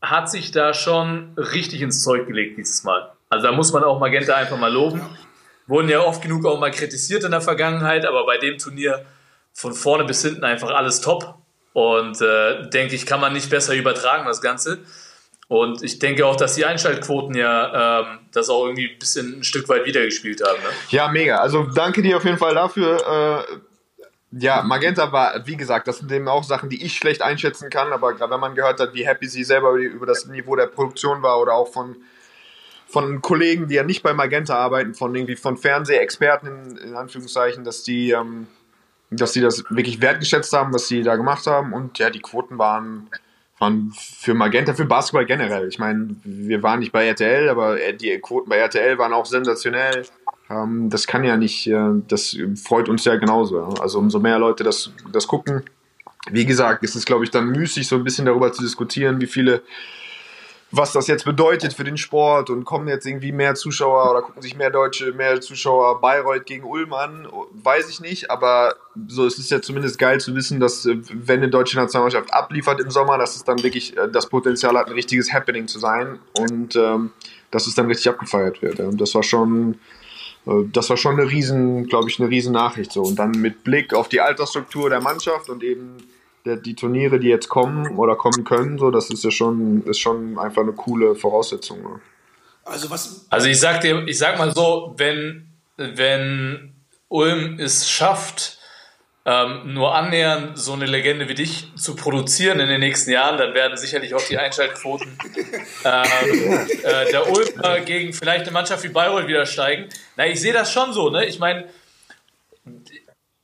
hat sich da schon richtig ins Zeug gelegt dieses Mal. Also da muss man auch Magenta einfach mal loben. Wurden ja oft genug auch mal kritisiert in der Vergangenheit, aber bei dem Turnier von vorne bis hinten einfach alles top. Und äh, denke ich, kann man nicht besser übertragen, das Ganze. Und ich denke auch, dass die Einschaltquoten ja ähm, das auch irgendwie ein bisschen ein Stück weit wiedergespielt haben. Ne?
Ja, mega. Also danke dir auf jeden Fall dafür. Äh, ja, Magenta war, wie gesagt, das sind eben auch Sachen, die ich schlecht einschätzen kann, aber gerade wenn man gehört hat, wie happy sie selber über das Niveau der Produktion war oder auch von, von Kollegen, die ja nicht bei Magenta arbeiten, von irgendwie von Fernsehexperten in, in Anführungszeichen, dass die, ähm, dass die das wirklich wertgeschätzt haben, was sie da gemacht haben und ja, die Quoten waren, waren für Magenta, für Basketball generell. Ich meine, wir waren nicht bei RTL, aber die Quoten bei RTL waren auch sensationell. Ähm, das kann ja nicht, äh, das freut uns ja genauso. Also umso mehr Leute das, das gucken. Wie gesagt, ist es, glaube ich, dann müßig, so ein bisschen darüber zu diskutieren, wie viele, was das jetzt bedeutet für den Sport und kommen jetzt irgendwie mehr Zuschauer oder gucken sich mehr Deutsche, mehr Zuschauer Bayreuth gegen Ulm an, weiß ich nicht, aber so es ist ja zumindest geil zu wissen, dass äh, wenn eine deutsche Nationalmannschaft abliefert im Sommer, dass es dann wirklich äh, das Potenzial hat, ein richtiges Happening zu sein und ähm, dass es dann richtig abgefeiert wird. Und das war schon, äh, das war schon eine riesen, glaube ich, eine riesen Nachricht so. Und dann mit Blick auf die Altersstruktur der Mannschaft und eben der, die Turniere, die jetzt kommen oder kommen können, so, das ist ja schon, ist schon einfach eine coole Voraussetzung. Ne?
Also was.
Also ich sag dir, ich sag mal so, wenn, wenn Ulm es schafft, ähm, nur annähernd so eine Legende wie dich zu produzieren in den nächsten Jahren, dann werden sicherlich auch die Einschaltquoten ähm, äh, der Ulmer gegen vielleicht eine Mannschaft wie Bayreuth wieder steigen. Na, ich sehe das schon so, ne? Ich meine,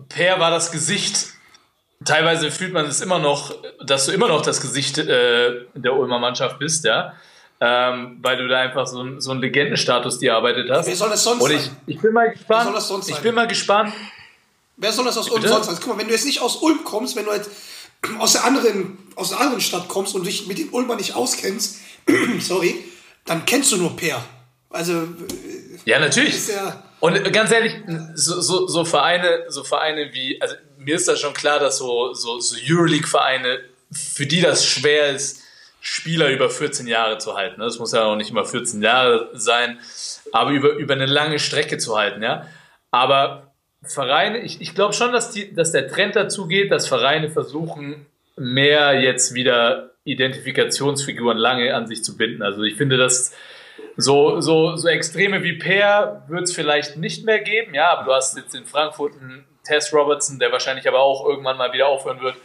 Per war das Gesicht. Teilweise fühlt man es immer noch, dass du immer noch das Gesicht äh, der Ulmer Mannschaft bist, ja. Ähm, weil du da einfach so, ein- so einen Legendenstatus dir erarbeitet hast.
Wer soll das sonst
Und ich,
sein?
ich bin mal gespannt.
soll das sonst
ich
sein?
bin mal gespannt.
Wer soll das aus Ulm
Bitte?
sonst sein? Guck mal, wenn du jetzt nicht aus Ulm kommst, wenn du halt aus der anderen, aus einer anderen Stadt kommst und dich mit den Ulmer nicht auskennst, sorry, dann kennst du nur Per. Also,
Ja, natürlich.
ja.
Und ganz ehrlich, so, so, so Vereine, so Vereine wie, also mir ist das schon klar, dass so, so, so Euroleague-Vereine, für die das schwer ist, Spieler über 14 Jahre zu halten. Das muss ja auch nicht immer 14 Jahre sein, aber über, über eine lange Strecke zu halten, ja. Aber Vereine, ich, ich glaube schon, dass, die, dass der Trend dazu geht, dass Vereine versuchen, mehr jetzt wieder Identifikationsfiguren lange an sich zu binden. Also ich finde, dass so, so, so Extreme wie Per wird es vielleicht nicht mehr geben, ja, aber du hast jetzt in Frankfurt einen Tess Robertson, der wahrscheinlich aber auch irgendwann mal wieder aufhören wird.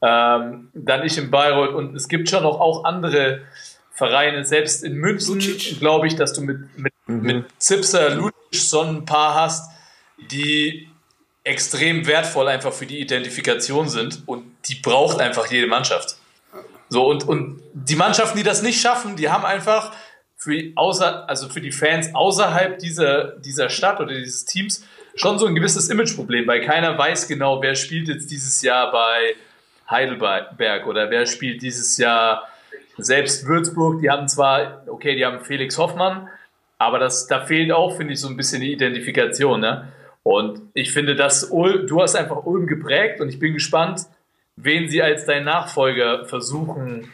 Ähm, dann ich in Bayreuth und es gibt schon noch auch andere Vereine, selbst in München, glaube ich, dass du mit, mit, mit Zipser, Lucic so ein paar hast, die extrem wertvoll einfach für die Identifikation sind und die braucht einfach jede Mannschaft. So, und, und die Mannschaften, die das nicht schaffen, die haben einfach für, die außer, also für die Fans außerhalb dieser, dieser Stadt oder dieses Teams schon so ein gewisses Imageproblem, weil keiner weiß genau, wer spielt jetzt dieses Jahr bei Heidelberg oder wer spielt dieses Jahr selbst Würzburg. Die haben zwar, okay, die haben Felix Hoffmann, aber das, da fehlt auch, finde ich, so ein bisschen die Identifikation. Ne? Und ich finde, dass Ulm, du hast einfach Ulm geprägt und ich bin gespannt, wen sie als dein Nachfolger versuchen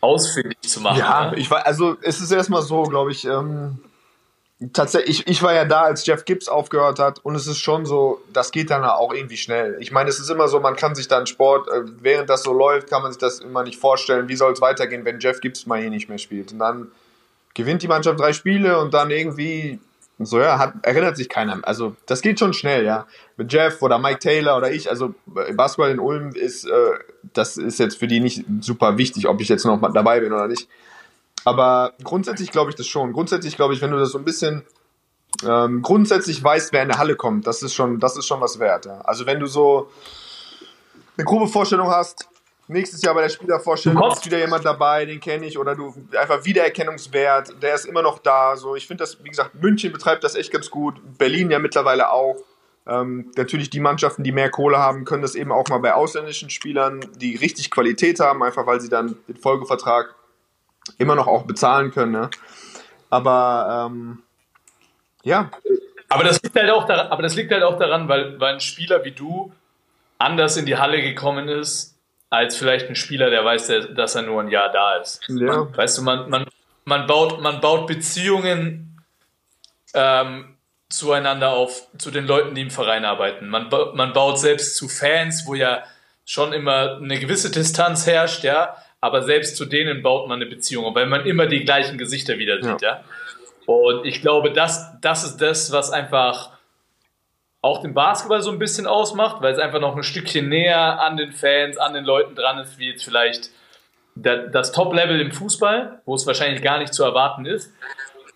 ausfindig zu machen.
Ja,
ne?
ich war, also es ist erstmal so, glaube ich, ähm, tatsächlich, ich, ich war ja da, als Jeff Gibbs aufgehört hat und es ist schon so, das geht dann auch irgendwie schnell. Ich meine, es ist immer so, man kann sich dann Sport, äh, während das so läuft, kann man sich das immer nicht vorstellen, wie soll es weitergehen, wenn Jeff Gibbs mal hier nicht mehr spielt. Und dann gewinnt die Mannschaft drei Spiele und dann irgendwie, so ja, hat, erinnert sich keiner. Also das geht schon schnell, ja. Mit Jeff oder Mike Taylor oder ich, also äh, Basketball in Ulm ist, äh, das ist jetzt für die nicht super wichtig, ob ich jetzt noch mal dabei bin oder nicht. Aber grundsätzlich glaube ich das schon. Grundsätzlich glaube ich, wenn du das so ein bisschen ähm, grundsätzlich weißt, wer in der Halle kommt, das ist schon, das ist schon was wert. Ja. Also wenn du so eine grobe Vorstellung hast, nächstes Jahr bei der Spielervorstellung ist wieder jemand dabei, den kenne ich, oder du einfach Wiedererkennungswert, der ist immer noch da. So, ich finde das, wie gesagt, München betreibt das echt ganz gut, Berlin ja mittlerweile auch. Ähm, natürlich die Mannschaften, die mehr Kohle haben, können das eben auch mal bei ausländischen Spielern, die richtig Qualität haben, einfach weil sie dann den Folgevertrag immer noch auch bezahlen können. Ne? Aber ähm, ja,
Aber das liegt halt auch daran, aber das liegt halt auch daran weil, weil ein Spieler wie du anders in die Halle gekommen ist als vielleicht ein Spieler, der weiß, der, dass er nur ein Jahr da ist.
Ja.
Weißt du, man, man, man, baut, man baut Beziehungen ähm, zueinander auf, zu den Leuten, die im Verein arbeiten. Man, man baut selbst zu Fans, wo ja schon immer eine gewisse Distanz herrscht, ja, aber selbst zu denen baut man eine Beziehung, weil man immer die gleichen Gesichter wieder sieht, ja. Und ich glaube, das, das ist das, was einfach auch den Basketball so ein bisschen ausmacht, weil es einfach noch ein Stückchen näher an den Fans, an den Leuten dran ist, wie jetzt vielleicht da- das Top-Level im Fußball, wo es wahrscheinlich gar nicht zu erwarten ist.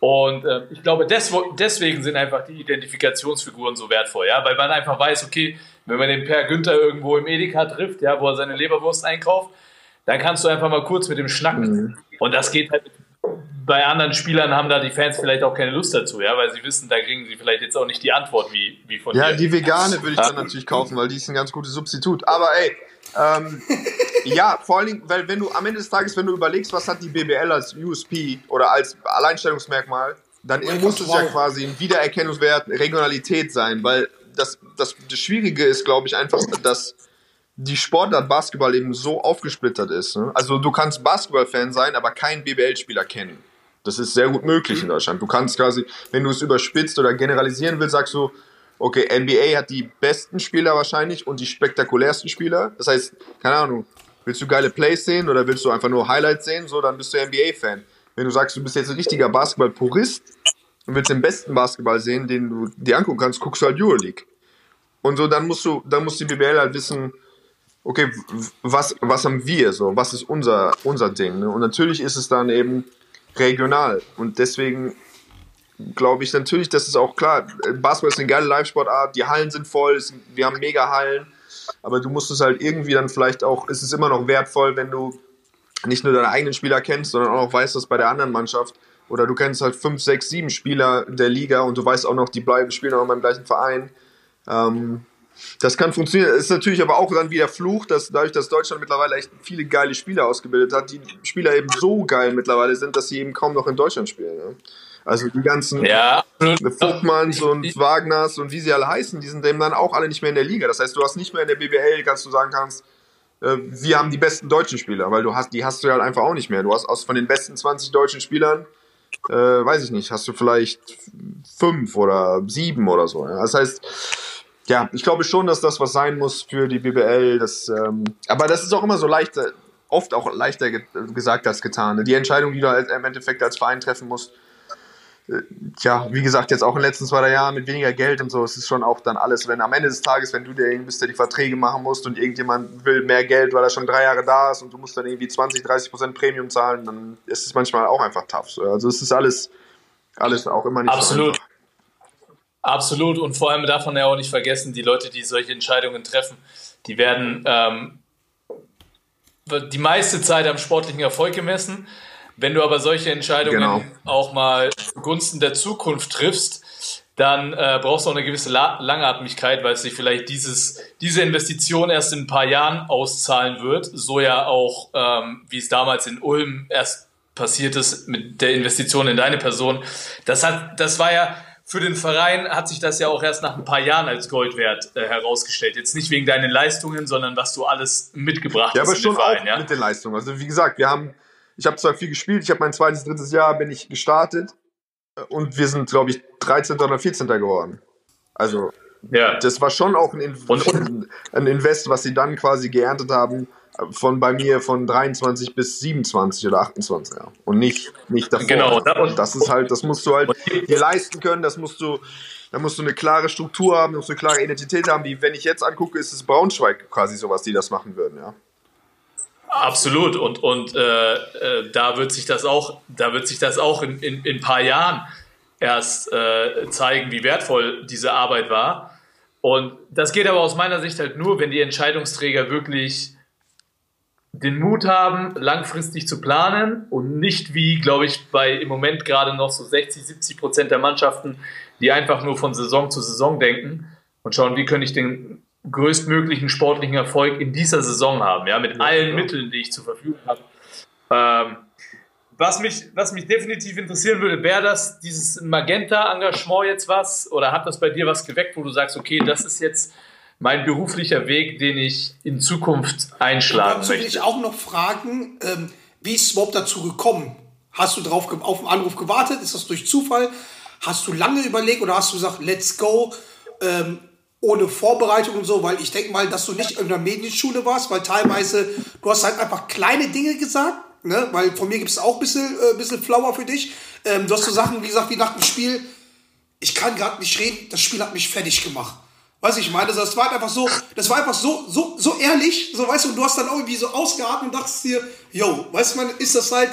Und äh, ich glaube, des, deswegen sind einfach die Identifikationsfiguren so wertvoll, ja, weil man einfach weiß, okay, wenn man den Per Günther irgendwo im Edeka trifft, ja, wo er seine Leberwurst einkauft, dann kannst du einfach mal kurz mit dem schnacken. Und das geht halt bei anderen Spielern haben da die Fans vielleicht auch keine Lust dazu, ja, weil sie wissen, da kriegen sie vielleicht jetzt auch nicht die Antwort wie, wie von
Ja,
dir.
die vegane würde ich dann natürlich kaufen, weil die ist ein ganz gutes Substitut. Aber ey, ähm, ja, vor allen Dingen, weil wenn du am Ende des Tages, wenn du überlegst, was hat die BBL als USP oder als Alleinstellungsmerkmal, dann muss es ja quasi ein Wiedererkennungswert, Regionalität sein, weil das, das, das Schwierige ist, glaube ich, einfach, dass die Sportart Basketball eben so aufgesplittert ist. Ne? Also du kannst Basketball-Fan sein, aber keinen BBL-Spieler kennen. Das ist sehr gut möglich in Deutschland. Du kannst quasi, wenn du es überspitzt oder generalisieren willst, sagst du, okay, NBA hat die besten Spieler wahrscheinlich und die spektakulärsten Spieler. Das heißt, keine Ahnung, willst du geile Plays sehen oder willst du einfach nur Highlights sehen, so, dann bist du NBA-Fan. Wenn du sagst, du bist jetzt ein richtiger Basketball-Purist und willst den besten Basketball sehen, den du dir angucken kannst, guckst du halt Euroleague. Und so, dann musst du, dann muss die BBL halt wissen, okay, was, was haben wir so? Was ist unser, unser Ding? Ne? Und natürlich ist es dann eben regional. Und deswegen glaube ich natürlich, das ist auch klar. Basketball ist eine geile Live-Sportart, die Hallen sind voll, es, wir haben mega Hallen, aber du musst es halt irgendwie dann vielleicht auch, es ist immer noch wertvoll, wenn du nicht nur deine eigenen Spieler kennst, sondern auch weißt, dass bei der anderen Mannschaft oder du kennst halt fünf, sechs, sieben Spieler der Liga und du weißt auch noch, die bleiben, spielen auch beim gleichen Verein. Ähm, das kann funktionieren. Ist natürlich aber auch dann wieder Fluch, dass dadurch, dass Deutschland mittlerweile echt viele geile Spieler ausgebildet hat, die Spieler eben so geil mittlerweile sind, dass sie eben kaum noch in Deutschland spielen. Ne? Also die ganzen
Ja.
Vogtmanns und Wagners und wie sie alle heißen, die sind eben dann auch alle nicht mehr in der Liga. Das heißt, du hast nicht mehr in der BBL, kannst du sagen kannst, äh, wir haben die besten deutschen Spieler, weil du hast, die hast du halt einfach auch nicht mehr. Du hast aus von den besten 20 deutschen Spielern, äh, weiß ich nicht, hast du vielleicht fünf oder sieben oder so. Ja? Das heißt, ja, ich glaube schon, dass das was sein muss für die BBL. Das, ähm, aber das ist auch immer so leicht, äh, oft auch leichter ge gesagt als getan. ne? Die Entscheidung, die du halt im Endeffekt als Verein treffen musst, äh, Tja, wie gesagt, jetzt auch in den letzten zwei drei Jahren mit weniger Geld und so, es ist schon auch dann alles, wenn am Ende des Tages, wenn du derjenige bist, der die Verträge machen musst und irgendjemand will mehr Geld, weil er schon drei Jahre da ist und du musst dann irgendwie 20, 30 Prozent Premium zahlen, dann ist es manchmal auch einfach tough. So. Also es ist alles, alles auch immer nicht so
Absolut.
einfach.
Absolut. Und vor allem darf man ja auch nicht vergessen, die Leute, die solche Entscheidungen treffen, die werden ähm, die meiste Zeit am sportlichen Erfolg gemessen. Wenn du aber solche Entscheidungen
Genau.
auch mal zugunsten der Zukunft triffst, dann äh, brauchst du auch eine gewisse La Langatmigkeit, weil sich vielleicht dieses, diese Investition erst in ein paar Jahren auszahlen wird. So ja auch, ähm, wie es damals in Ulm erst passiert ist mit der Investition in deine Person. Das hat, das war ja für den Verein hat sich das ja auch erst nach ein paar Jahren als Gold wert äh, herausgestellt. Jetzt nicht wegen deinen Leistungen, sondern was du alles mitgebracht
Ja,
hast
aber
in
schon
Verein.
auch
Ja?
mit den Leistungen. Also wie gesagt, wir haben, ich habe zwar viel gespielt, ich habe mein zweites, drittes Jahr bin ich gestartet äh, und wir sind, glaube ich, 13. oder 14. geworden. Also
ja.
das war schon auch ein, In
Und-
ein Invest, was sie dann quasi geerntet haben, von bei mir von 23 bis 27 oder 28, ja. Und nicht, nicht davor.
Genau,
Und das ist halt, das musst du halt dir leisten können, das musst du, da musst du eine klare Struktur haben, du musst eine klare Identität haben, wie wenn ich jetzt angucke, ist es Braunschweig quasi sowas, die das machen würden, ja.
Absolut. Und, und äh, äh, da wird sich das auch, da wird sich das auch in, in, in ein paar Jahren erst äh, zeigen, wie wertvoll diese Arbeit war. Und das geht aber aus meiner Sicht halt nur, wenn die Entscheidungsträger wirklich den Mut haben, langfristig zu planen und nicht wie, glaube ich, bei im Moment gerade noch so 60, 70 Prozent der Mannschaften, die einfach nur von Saison zu Saison denken und schauen, wie kann ich den größtmöglichen sportlichen Erfolg in dieser Saison haben, ja, mit allen Mitteln, die ich zur Verfügung habe. Ähm, was mich, was mich definitiv interessieren würde, wäre das dieses Magenta-Engagement jetzt was oder hat das bei dir was geweckt, wo du sagst, okay, das ist jetzt mein beruflicher Weg, den ich in Zukunft einschlagen
Dazu will
möchte.
ich auch noch fragen, ähm, wie ist es überhaupt dazu gekommen? Hast du drauf auf den Anruf gewartet? Ist das durch Zufall? Hast du lange überlegt oder hast du gesagt, let's go, ähm, ohne Vorbereitung und so? Weil ich denke mal, dass du nicht in der Medienschule warst, weil teilweise, du hast halt einfach kleine Dinge gesagt, ne? weil von mir gibt es auch ein bisschen, äh, bisschen Flower für dich. Ähm, du hast so Sachen, wie gesagt, wie nach dem Spiel, ich kann gerade nicht reden, das Spiel hat mich fertig gemacht. Weißt du, ich meine, das war einfach so, das war einfach so, so, so ehrlich, so weißt du, und du hast dann irgendwie so ausgeatmet und dachtest dir, yo, weißt du, man, ist das halt,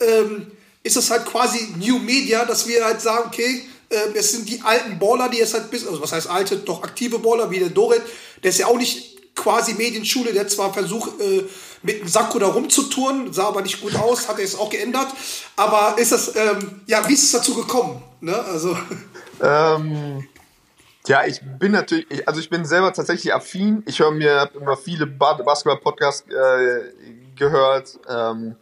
ähm, ist das halt quasi New Media, dass wir halt sagen, okay, ähm, es sind die alten Baller, die jetzt halt bis, also was heißt alte, doch aktive Baller, wie der Dorit, der ist ja auch nicht quasi Medienschule, der zwar versucht, äh, mit dem Sakko da rumzuturnen, sah aber nicht gut aus, hat er jetzt auch geändert, aber ist das, ähm, ja, wie ist es dazu gekommen, ne, also,
Ähm, ja, ich bin natürlich, ich, also ich bin selber tatsächlich affin. Ich höre mir hab immer viele Ba- Basketball-Podcasts äh, gehört. Ähm,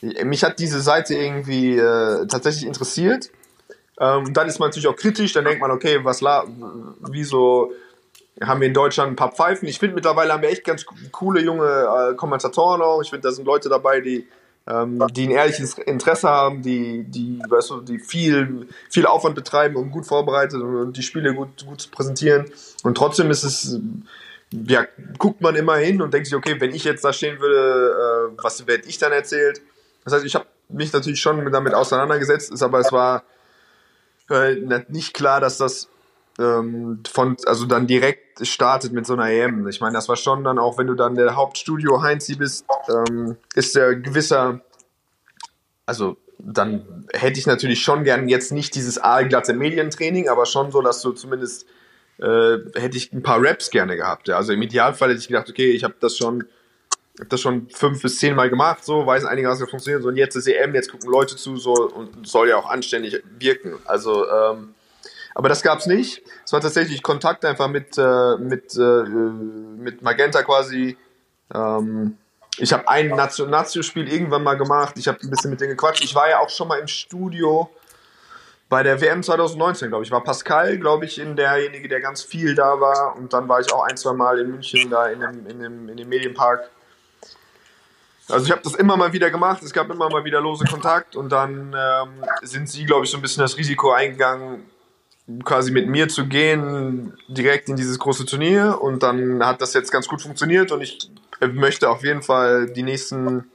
mich hat diese Seite irgendwie äh, tatsächlich interessiert. Ähm, dann ist man natürlich auch kritisch. Dann denkt man, okay, was la, wieso haben wir in Deutschland ein paar Pfeifen? Ich finde mittlerweile haben wir echt ganz coole junge äh, Kommentatoren auch. Ich finde, da sind Leute dabei, die ähm, die ein ehrliches Interesse haben, die, die, weißt du, die viel, viel Aufwand betreiben und gut vorbereitet und die Spiele gut, gut zu präsentieren. Und trotzdem ist es, ja, guckt man immer hin und denkt sich, okay, wenn ich jetzt da stehen würde, äh, was werde ich dann erzählt? Das heißt, ich habe mich natürlich schon damit auseinandergesetzt, ist aber es war äh, nicht klar, dass das ähm, von, also dann direkt startet mit so einer EM. Ich meine, das war schon dann auch, wenn du dann der Hauptstudio Heinzi bist, ähm, ist der gewisser, also dann hätte ich natürlich schon gern jetzt nicht dieses aalglatte Medientraining, aber schon so, dass du zumindest äh, hätte ich ein paar Raps gerne gehabt. Ja. Also im Idealfall hätte ich gedacht, okay, ich habe das schon hab das schon fünf bis zehn Mal gemacht, so weiß einigermaßen funktioniert. So und jetzt ist EM, jetzt gucken Leute zu, so und soll ja auch anständig wirken. Also ähm, aber das gab's nicht. Es war tatsächlich Kontakt einfach mit, äh, mit, äh, mit Magenta quasi. Ähm, ich habe ein Nazio- Nazio-Spiel irgendwann mal gemacht. Ich habe ein bisschen mit denen gequatscht. Ich war ja auch schon mal im Studio bei der WM 2019, glaube ich. War Pascal, glaube ich, in derjenige, der ganz viel da war. Und dann war ich auch ein, zwei Mal in München da in dem, in dem, in dem Medienpark. Also ich habe das immer mal wieder gemacht, es gab immer mal wieder lose Kontakt und dann ähm, sind sie, glaube ich, so ein bisschen das Risiko eingegangen, quasi mit mir zu gehen, direkt in dieses große Turnier. Und dann hat das jetzt ganz gut funktioniert und ich möchte auf jeden Fall die nächsten,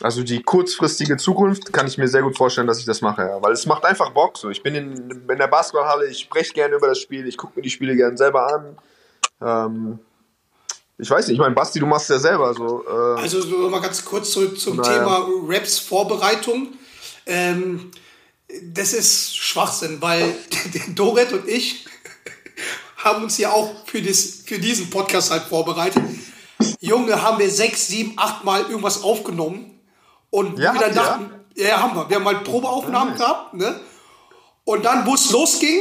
also die kurzfristige Zukunft, kann ich mir sehr gut vorstellen, dass ich das mache. Ja. Weil es macht einfach Bock. So. Ich bin in, in der Basketballhalle, ich spreche gerne über das Spiel, ich gucke mir die Spiele gerne selber an. Ähm, ich weiß nicht, ich meine, Basti, du machst ja selber so. Äh,
Also so mal ganz kurz zurück zum
Naja.
Thema Raps Vorbereitung. Ähm, das ist Schwachsinn, weil Doret und ich haben uns ja auch für, das, für diesen Podcast halt vorbereitet. Junge, haben wir sechs, sieben, acht Mal irgendwas aufgenommen und
Ja,
wir dann dachten, ja, haben wir. Wir haben halt Probeaufnahmen gehabt, ne? Und dann, wo es losging,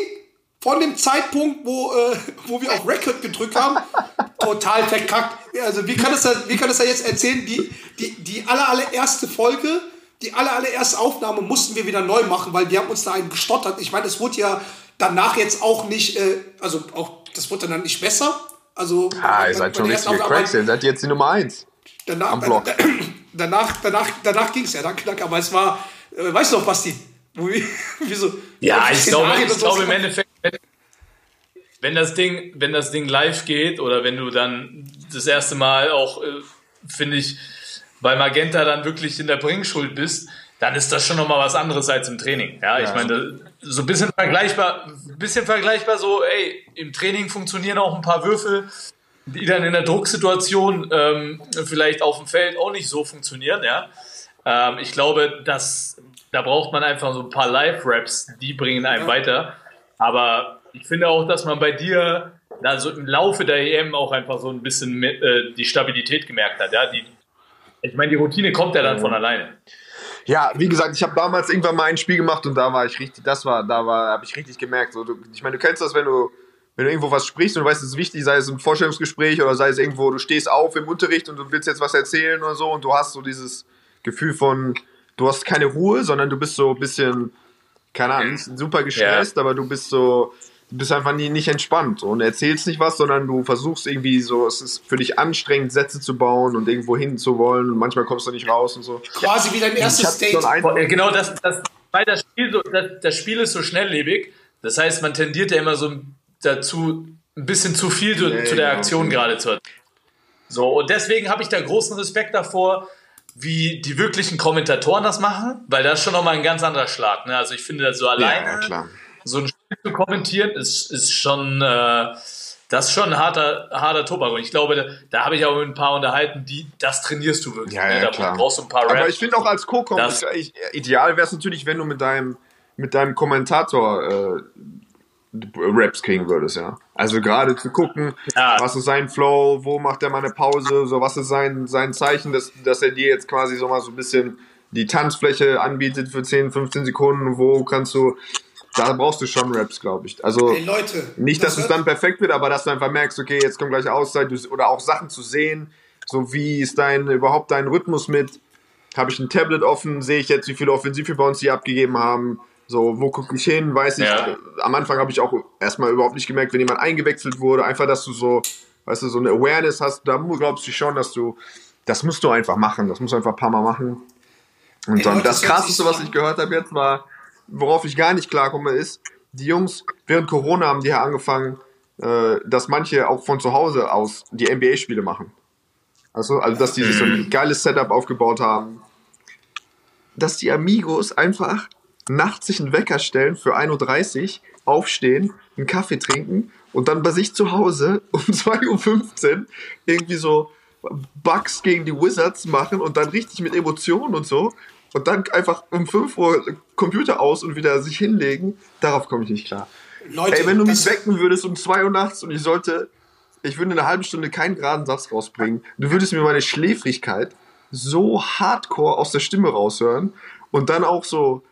von dem Zeitpunkt, wo, äh, wo wir auf Record gedrückt haben, total verkackt. Also wie kann es da, wie kann das da jetzt erzählen? Die, die, die aller, allererste Folge, die aller, allererste Aufnahme mussten wir wieder neu machen, weil wir haben uns da einen gestottert. Ich meine, es wurde ja danach jetzt auch nicht, äh, also auch, das wurde dann nicht besser. Also
ah, ihr seid schon
Aufnahme-
Cracks, ihr seid jetzt die Nummer eins.
danach,
am Block.
danach, danach, danach ging es ja, dann knack, aber es war, äh, weißt du noch, Basti? Wieso?
Ja, ich glaube, ich glaube im Endeffekt, wenn- wenn das Ding, wenn das Ding live geht oder wenn du dann das erste Mal auch, äh, finde ich, bei Magenta dann wirklich in der Bringschuld bist, dann ist das schon nochmal was anderes als im Training. Ja, ich meine, so ein bisschen vergleichbar, ein bisschen vergleichbar so, ey, im Training funktionieren auch ein paar Würfel, die dann in der Drucksituation ähm, vielleicht auf dem Feld auch nicht so funktionieren, ja. Ähm, ich glaube, dass da braucht man einfach so ein paar Live-Raps, die bringen einen weiter. Aber ich finde auch, dass man bei dir da so im Laufe der EM auch einfach so ein bisschen mit, äh, die Stabilität gemerkt hat. Ja? Die, ich meine, die Routine kommt ja dann von alleine.
Ja, wie gesagt, ich habe damals irgendwann mal ein Spiel gemacht und da war ich richtig, das war, da war, habe ich richtig gemerkt. So, du, ich meine, du kennst das, wenn du, wenn du irgendwo was sprichst und du weißt, es ist wichtig, sei es ein Vorstellungsgespräch oder sei es irgendwo, du stehst auf im Unterricht und du willst jetzt was erzählen oder so und du hast so dieses Gefühl von, du hast keine Ruhe, sondern du bist so ein bisschen, keine Ahnung, nicht super gestresst, aber du bist so, bist einfach nie, nicht entspannt und erzählst nicht was, sondern du versuchst irgendwie so, es ist für dich anstrengend, Sätze zu bauen und irgendwo hin zu wollen und manchmal kommst du nicht raus und so.
Quasi wie dein erstes Date.
so
Genau, das, das, weil das Spiel, so, das, das Spiel ist so schnelllebig. Das heißt, man tendiert ja immer so dazu, ein bisschen zu viel zu,
Ja,
zu der
genau.
Aktion gerade zu erzählen. So, und deswegen habe ich da großen Respekt davor, wie die wirklichen Kommentatoren das machen, weil das ist schon nochmal ein ganz anderer Schlag. Ne? Also ich finde, das so alleine
ja, klar.
so ein Spiel zu kommentieren, ist, ist schon, äh, das ist schon ein harter, harter Tobak. Und ich glaube, da, da habe ich auch mit ein paar unterhalten, die, das trainierst du wirklich.
Ja,
ne?
ja,
Da
klar.
brauchst du ein paar Raps.
Aber ich finde auch als Co-Com, ideal wäre es natürlich, wenn du mit deinem, mit deinem Kommentator äh, Raps kriegen würdest, ja. Also gerade zu gucken,
Ja.
was ist sein Flow, wo macht er mal eine Pause, so was ist sein, sein Zeichen, dass, dass er dir jetzt quasi so mal so ein bisschen die Tanzfläche anbietet für 10, 15 Sekunden, wo kannst du, da brauchst du schon Raps, glaube ich. Also
Ey, Leute.
nicht, dass es
hört-
dann perfekt wird, aber dass du einfach merkst, okay, jetzt kommt gleich Auszeit oder auch Sachen zu sehen, so wie ist dein überhaupt dein Rhythmus mit, habe ich ein Tablet offen, sehe ich jetzt, wie viele Offensivrebounds die abgegeben haben, so wo gucke ich hin, weiß ich.
Ja.
Äh, Am Anfang habe ich auch erstmal überhaupt nicht gemerkt, wenn jemand eingewechselt wurde, einfach, dass du so, weißt du, so eine Awareness hast, da glaubst du schon, dass du, das musst du einfach machen, das musst du einfach ein paar Mal machen. Und
Ey,
dann
Leute,
das
das
krasseste, was ich gehört habe jetzt war, worauf ich gar nicht klarkomme, ist, die Jungs, während Corona haben die ja angefangen, äh, dass manche auch von zu Hause aus die NBA-Spiele machen. Also, also, dass die sich so ein geiles Setup aufgebaut haben. Dass die Amigos einfach nachts sich einen Wecker stellen für 1.30 Uhr, aufstehen, einen Kaffee trinken und dann bei sich zu Hause um 2.15 Uhr irgendwie so Bugs gegen die Wizards machen und dann richtig mit Emotionen und so und dann einfach um 5 Uhr Computer aus und wieder sich hinlegen, darauf komme ich nicht klar.
Leute,
Ey, wenn du mich wecken würdest um 2 Uhr nachts und ich sollte, ich würde in einer halben Stunde keinen geraden Satz rausbringen, du würdest mir meine Schläfrigkeit so hardcore aus der Stimme raushören und dann auch so,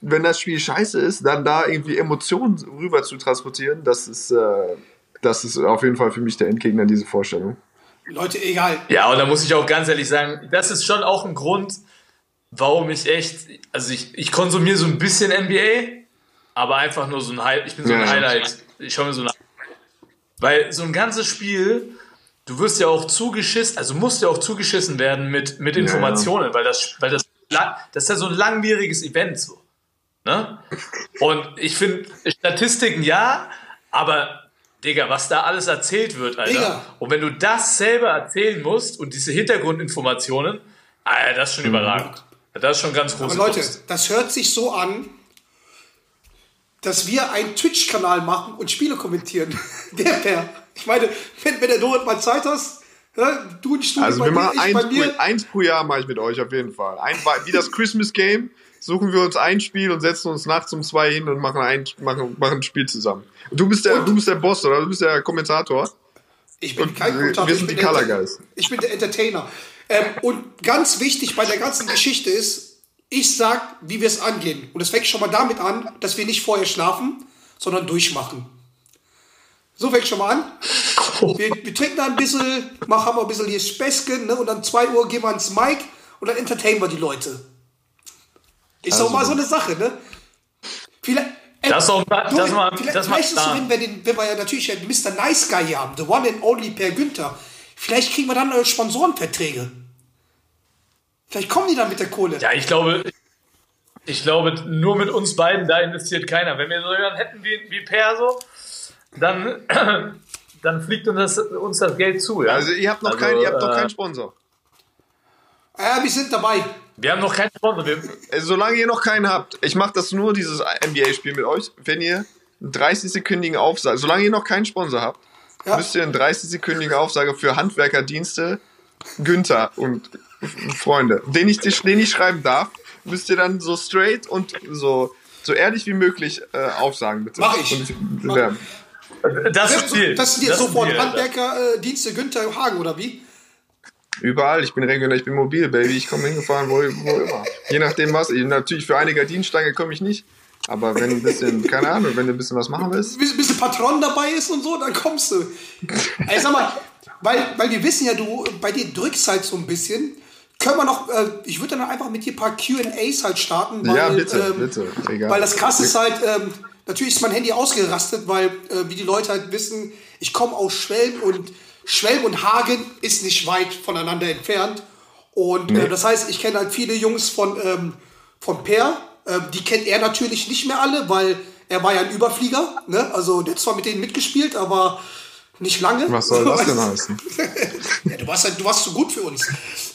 wenn das Spiel scheiße ist, dann da irgendwie Emotionen rüber zu transportieren, das ist, äh, das ist auf jeden Fall für mich der Endgegner, diese Vorstellung.
Leute, egal.
Ja, und da muss ich auch ganz ehrlich sagen, das ist schon auch ein Grund, warum ich echt, also ich, ich konsumiere so ein bisschen NBA, aber einfach nur so ein Highlight, ich bin so ein
Ja, ja.
Highlight, ich schaue mir so ein weil so ein ganzes Spiel, du wirst ja auch zugeschissen, also musst ja auch zugeschissen werden mit, mit Informationen, weil das, weil das, das ist ja so ein langwieriges Event so. Ne? Und ich finde, Statistiken ja, aber Digga, was da alles erzählt wird, Alter.
Digga.
Und wenn du das selber erzählen musst und diese Hintergrundinformationen, Alter, das ist schon überragend. Das ist schon ganz groß.
Aber Leute, das hört sich so an, dass wir einen Twitch-Kanal machen und Spiele kommentieren. Der Per. Ich meine, wenn, wenn der Dorit mal Zeit hast, du ein Studio
Also
bei
wir
mir,
machen
ich
eins
bei
pro, eins pro Jahr mache ich mit euch auf jeden Fall. Ein, wie das Christmas Game suchen wir uns ein Spiel und setzen uns nachts um zwei hin und machen ein, machen, machen ein Spiel zusammen. Und du bist der, du bist der Boss, oder? Du bist der Kommentator.
Ich bin
Und
kein Kommentator,
wir
ich
sind
bin
die
der-
Color Guys.
Ich bin der Entertainer. Ähm, und ganz wichtig bei der ganzen Geschichte ist, ich sag, wie wir es angehen. Und es fängt schon mal damit an, dass wir nicht vorher schlafen, sondern durchmachen. So fängt schon mal an. Wir, wir trinken da ein bisschen, machen wir ein bisschen hier Späßchen, ne? und dann 2 Uhr gehen wir ans Mic und dann entertainen wir die Leute. Ist
Also
doch mal so eine Sache, ne? Vielleicht, ey,
Das ist auch- das
Dorit,
mal-
vielleicht,
das
vielleicht ist wenn wir, den, wenn wir ja natürlich den Mr. Nice Guy hier haben, the one and only Per Günther, vielleicht kriegen wir dann äh, Sponsorenverträge. Vielleicht kommen die dann mit der Kohle.
Ja, ich glaube, ich glaube, nur mit uns beiden, da investiert keiner. Wenn wir so jemanden hätten wie, wie Per so, dann, dann fliegt uns das, uns das Geld zu. Ja?
Also ihr habt noch,
Also,
kein, ihr habt noch
äh,
keinen Sponsor.
Ja, wir sind dabei.
Wir haben noch keinen Sponsor.
Also, solange ihr noch keinen habt, ich mache das nur, dieses NBA-Spiel mit euch, wenn ihr einen 30-sekündigen Aufsage, solange ihr noch keinen Sponsor habt,
Ja.
müsst ihr einen 30-sekündigen Aufsage für Handwerkerdienste Günther und Freunde, den ich, den ich schreiben darf, müsst ihr dann so straight und so, so ehrlich wie möglich äh, aufsagen, bitte.
Mach ich.
Und,
Mach
ja.
das ist viel.
Das sind jetzt sofort
viel, Alter.
Handwerkerdienste Günther Hagen, oder wie?
Überall, ich bin regional, ich bin mobil, Baby, ich komme hingefahren, wo, wo immer. Je nachdem was. Ich, natürlich für einige Dienststange komme ich nicht. Aber wenn ein bisschen, keine Ahnung, wenn du ein bisschen was machen willst.
Ein bisschen Patron dabei ist und so, dann kommst du. Ey, sag mal, weil, weil wir wissen ja, du, bei dir drückst halt so ein bisschen. Können wir noch, äh, ich würde dann einfach mit dir ein paar QAs halt starten. Weil,
Ja, bitte,
ähm,
bitte, egal.
Weil das krasse ist halt, ähm, natürlich ist mein Handy ausgerastet, weil, äh, wie die Leute halt wissen, ich komme aus Schwelm und Schwelm und Hagen ist nicht weit voneinander entfernt. Und äh, das heißt, ich kenne halt viele Jungs von, ähm, von Per. Ähm, die kennt er natürlich nicht mehr alle, weil er war ja ein Überflieger. Ne? Also der hat zwar mit denen mitgespielt, aber nicht lange.
Was soll das denn heißen?
Ja, du warst halt, du warst zu gut für uns.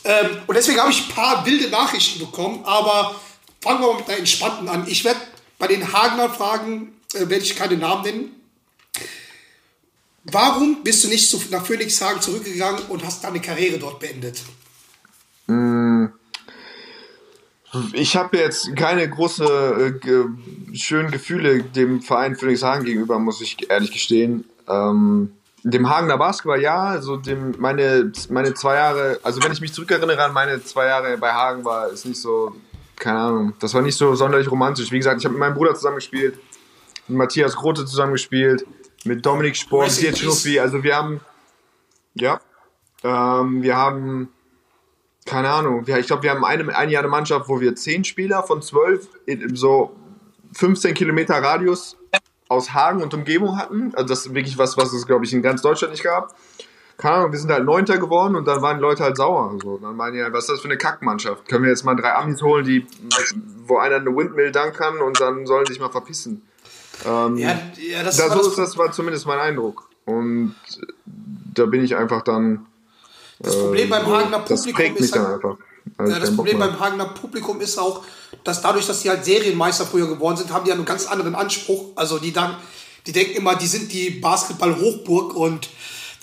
Ähm, und deswegen habe ich ein paar wilde Nachrichten bekommen, aber fangen wir mal mit einer entspannten an. Ich werde bei den Hagener Fragen, äh, werde ich keine Namen nennen. Warum bist du nicht zu, nach Phoenixhagen zurückgegangen und hast deine Karriere dort beendet?
Ich habe jetzt keine große äh, schönen Gefühle dem Verein Phoenixhagen gegenüber, muss ich ehrlich gestehen. Ähm, dem Hagener Basketball ja, also dem meine meine zwei Jahre, also wenn ich mich zurückerinnere an meine zwei Jahre bei Hagen war, ist nicht so, keine Ahnung, das war nicht so sonderlich romantisch. Wie gesagt, ich habe mit meinem Bruder zusammengespielt, mit Matthias Grote zusammengespielt, mit Dominik
in
mit Schnuffi, also wir haben, ja, ähm, wir haben keine Ahnung, wir- ich glaube, wir haben eine, ein Jahr eine Mannschaft, wo wir zehn Spieler von zwölf in so 15 Kilometer Radius aus Hagen und Umgebung hatten. Also das ist wirklich was, was es, glaube ich, in ganz Deutschland nicht gab. Keine Ahnung, wir sind halt Neunter geworden und dann waren die Leute halt sauer. So. Dann meinen die, ja, was ist das für eine Kackmannschaft? Können wir jetzt mal drei Amis holen, die, wo einer eine Windmill danken kann und dann sollen sie sich mal verpissen.
Ja, ja das,
Da,
war das,
ist das war zumindest mein Eindruck. Und da bin ich einfach dann.
das Problem Hagener
Das
Publikum ist
dann
halt.
Also
Ja, das beim Hagener Publikum ist auch, dass dadurch, dass die halt Serienmeister früher geworden sind, haben die ja einen ganz anderen Anspruch. Also die dann, die denken immer, die sind die Basketball-Hochburg und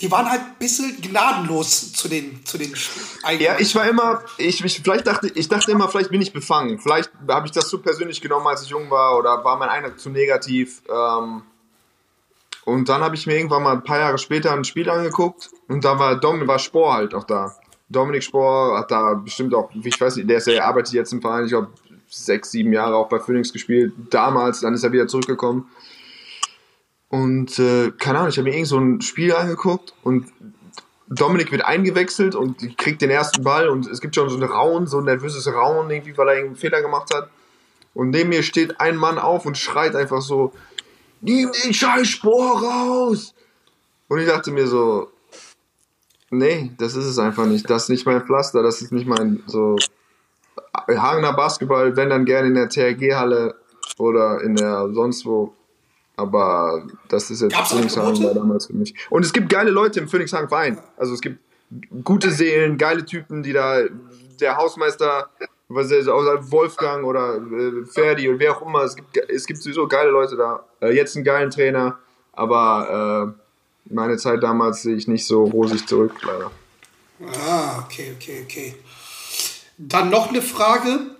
die waren halt ein bisschen gnadenlos zu den, zu den
Ja, ich war immer, ich, ich vielleicht dachte, ich dachte immer, vielleicht bin ich befangen. Vielleicht habe ich das zu persönlich genommen, als ich jung war, oder war mein Eindruck zu negativ. Ähm, und dann habe ich mir irgendwann mal ein paar Jahre später ein Spiel angeguckt und da war Dom, war Spohr halt auch da. Dominik Spohr hat da bestimmt auch, ich weiß nicht, der ist ja, er arbeitet jetzt im Verein, ich glaube sechs, sieben Jahre auch bei Phoenix gespielt. Damals, dann ist er wieder zurückgekommen. Und äh, keine Ahnung, ich habe mir irgend so ein Spiel angeguckt und Dominik wird eingewechselt und kriegt den ersten Ball und es gibt schon so ein Raun, so ein nervöses Raun, irgendwie, weil er irgendeinen Fehler gemacht hat. Und neben mir steht ein Mann auf und schreit einfach so, nimm den scheiß Spor raus! Und ich dachte mir so, nee, das ist es einfach nicht. Das ist nicht mein Pflaster, das ist nicht mein, so, Hagener Basketball, wenn dann gerne in der TRG-Halle oder in der sonst wo. Aber das ist jetzt Phoenixhagen war damals für mich. Und es gibt geile Leute im Phoenixhagen Verein. Also es gibt gute Seelen, geile Typen, die da, der Hausmeister, was ist, außer Wolfgang oder äh, Ferdi oder wer auch immer, es gibt, es gibt sowieso geile Leute da. Äh, jetzt einen geilen Trainer, aber äh, meine Zeit damals sehe ich nicht so rosig zurück, leider.
Ah, okay, okay, okay. Dann noch eine Frage,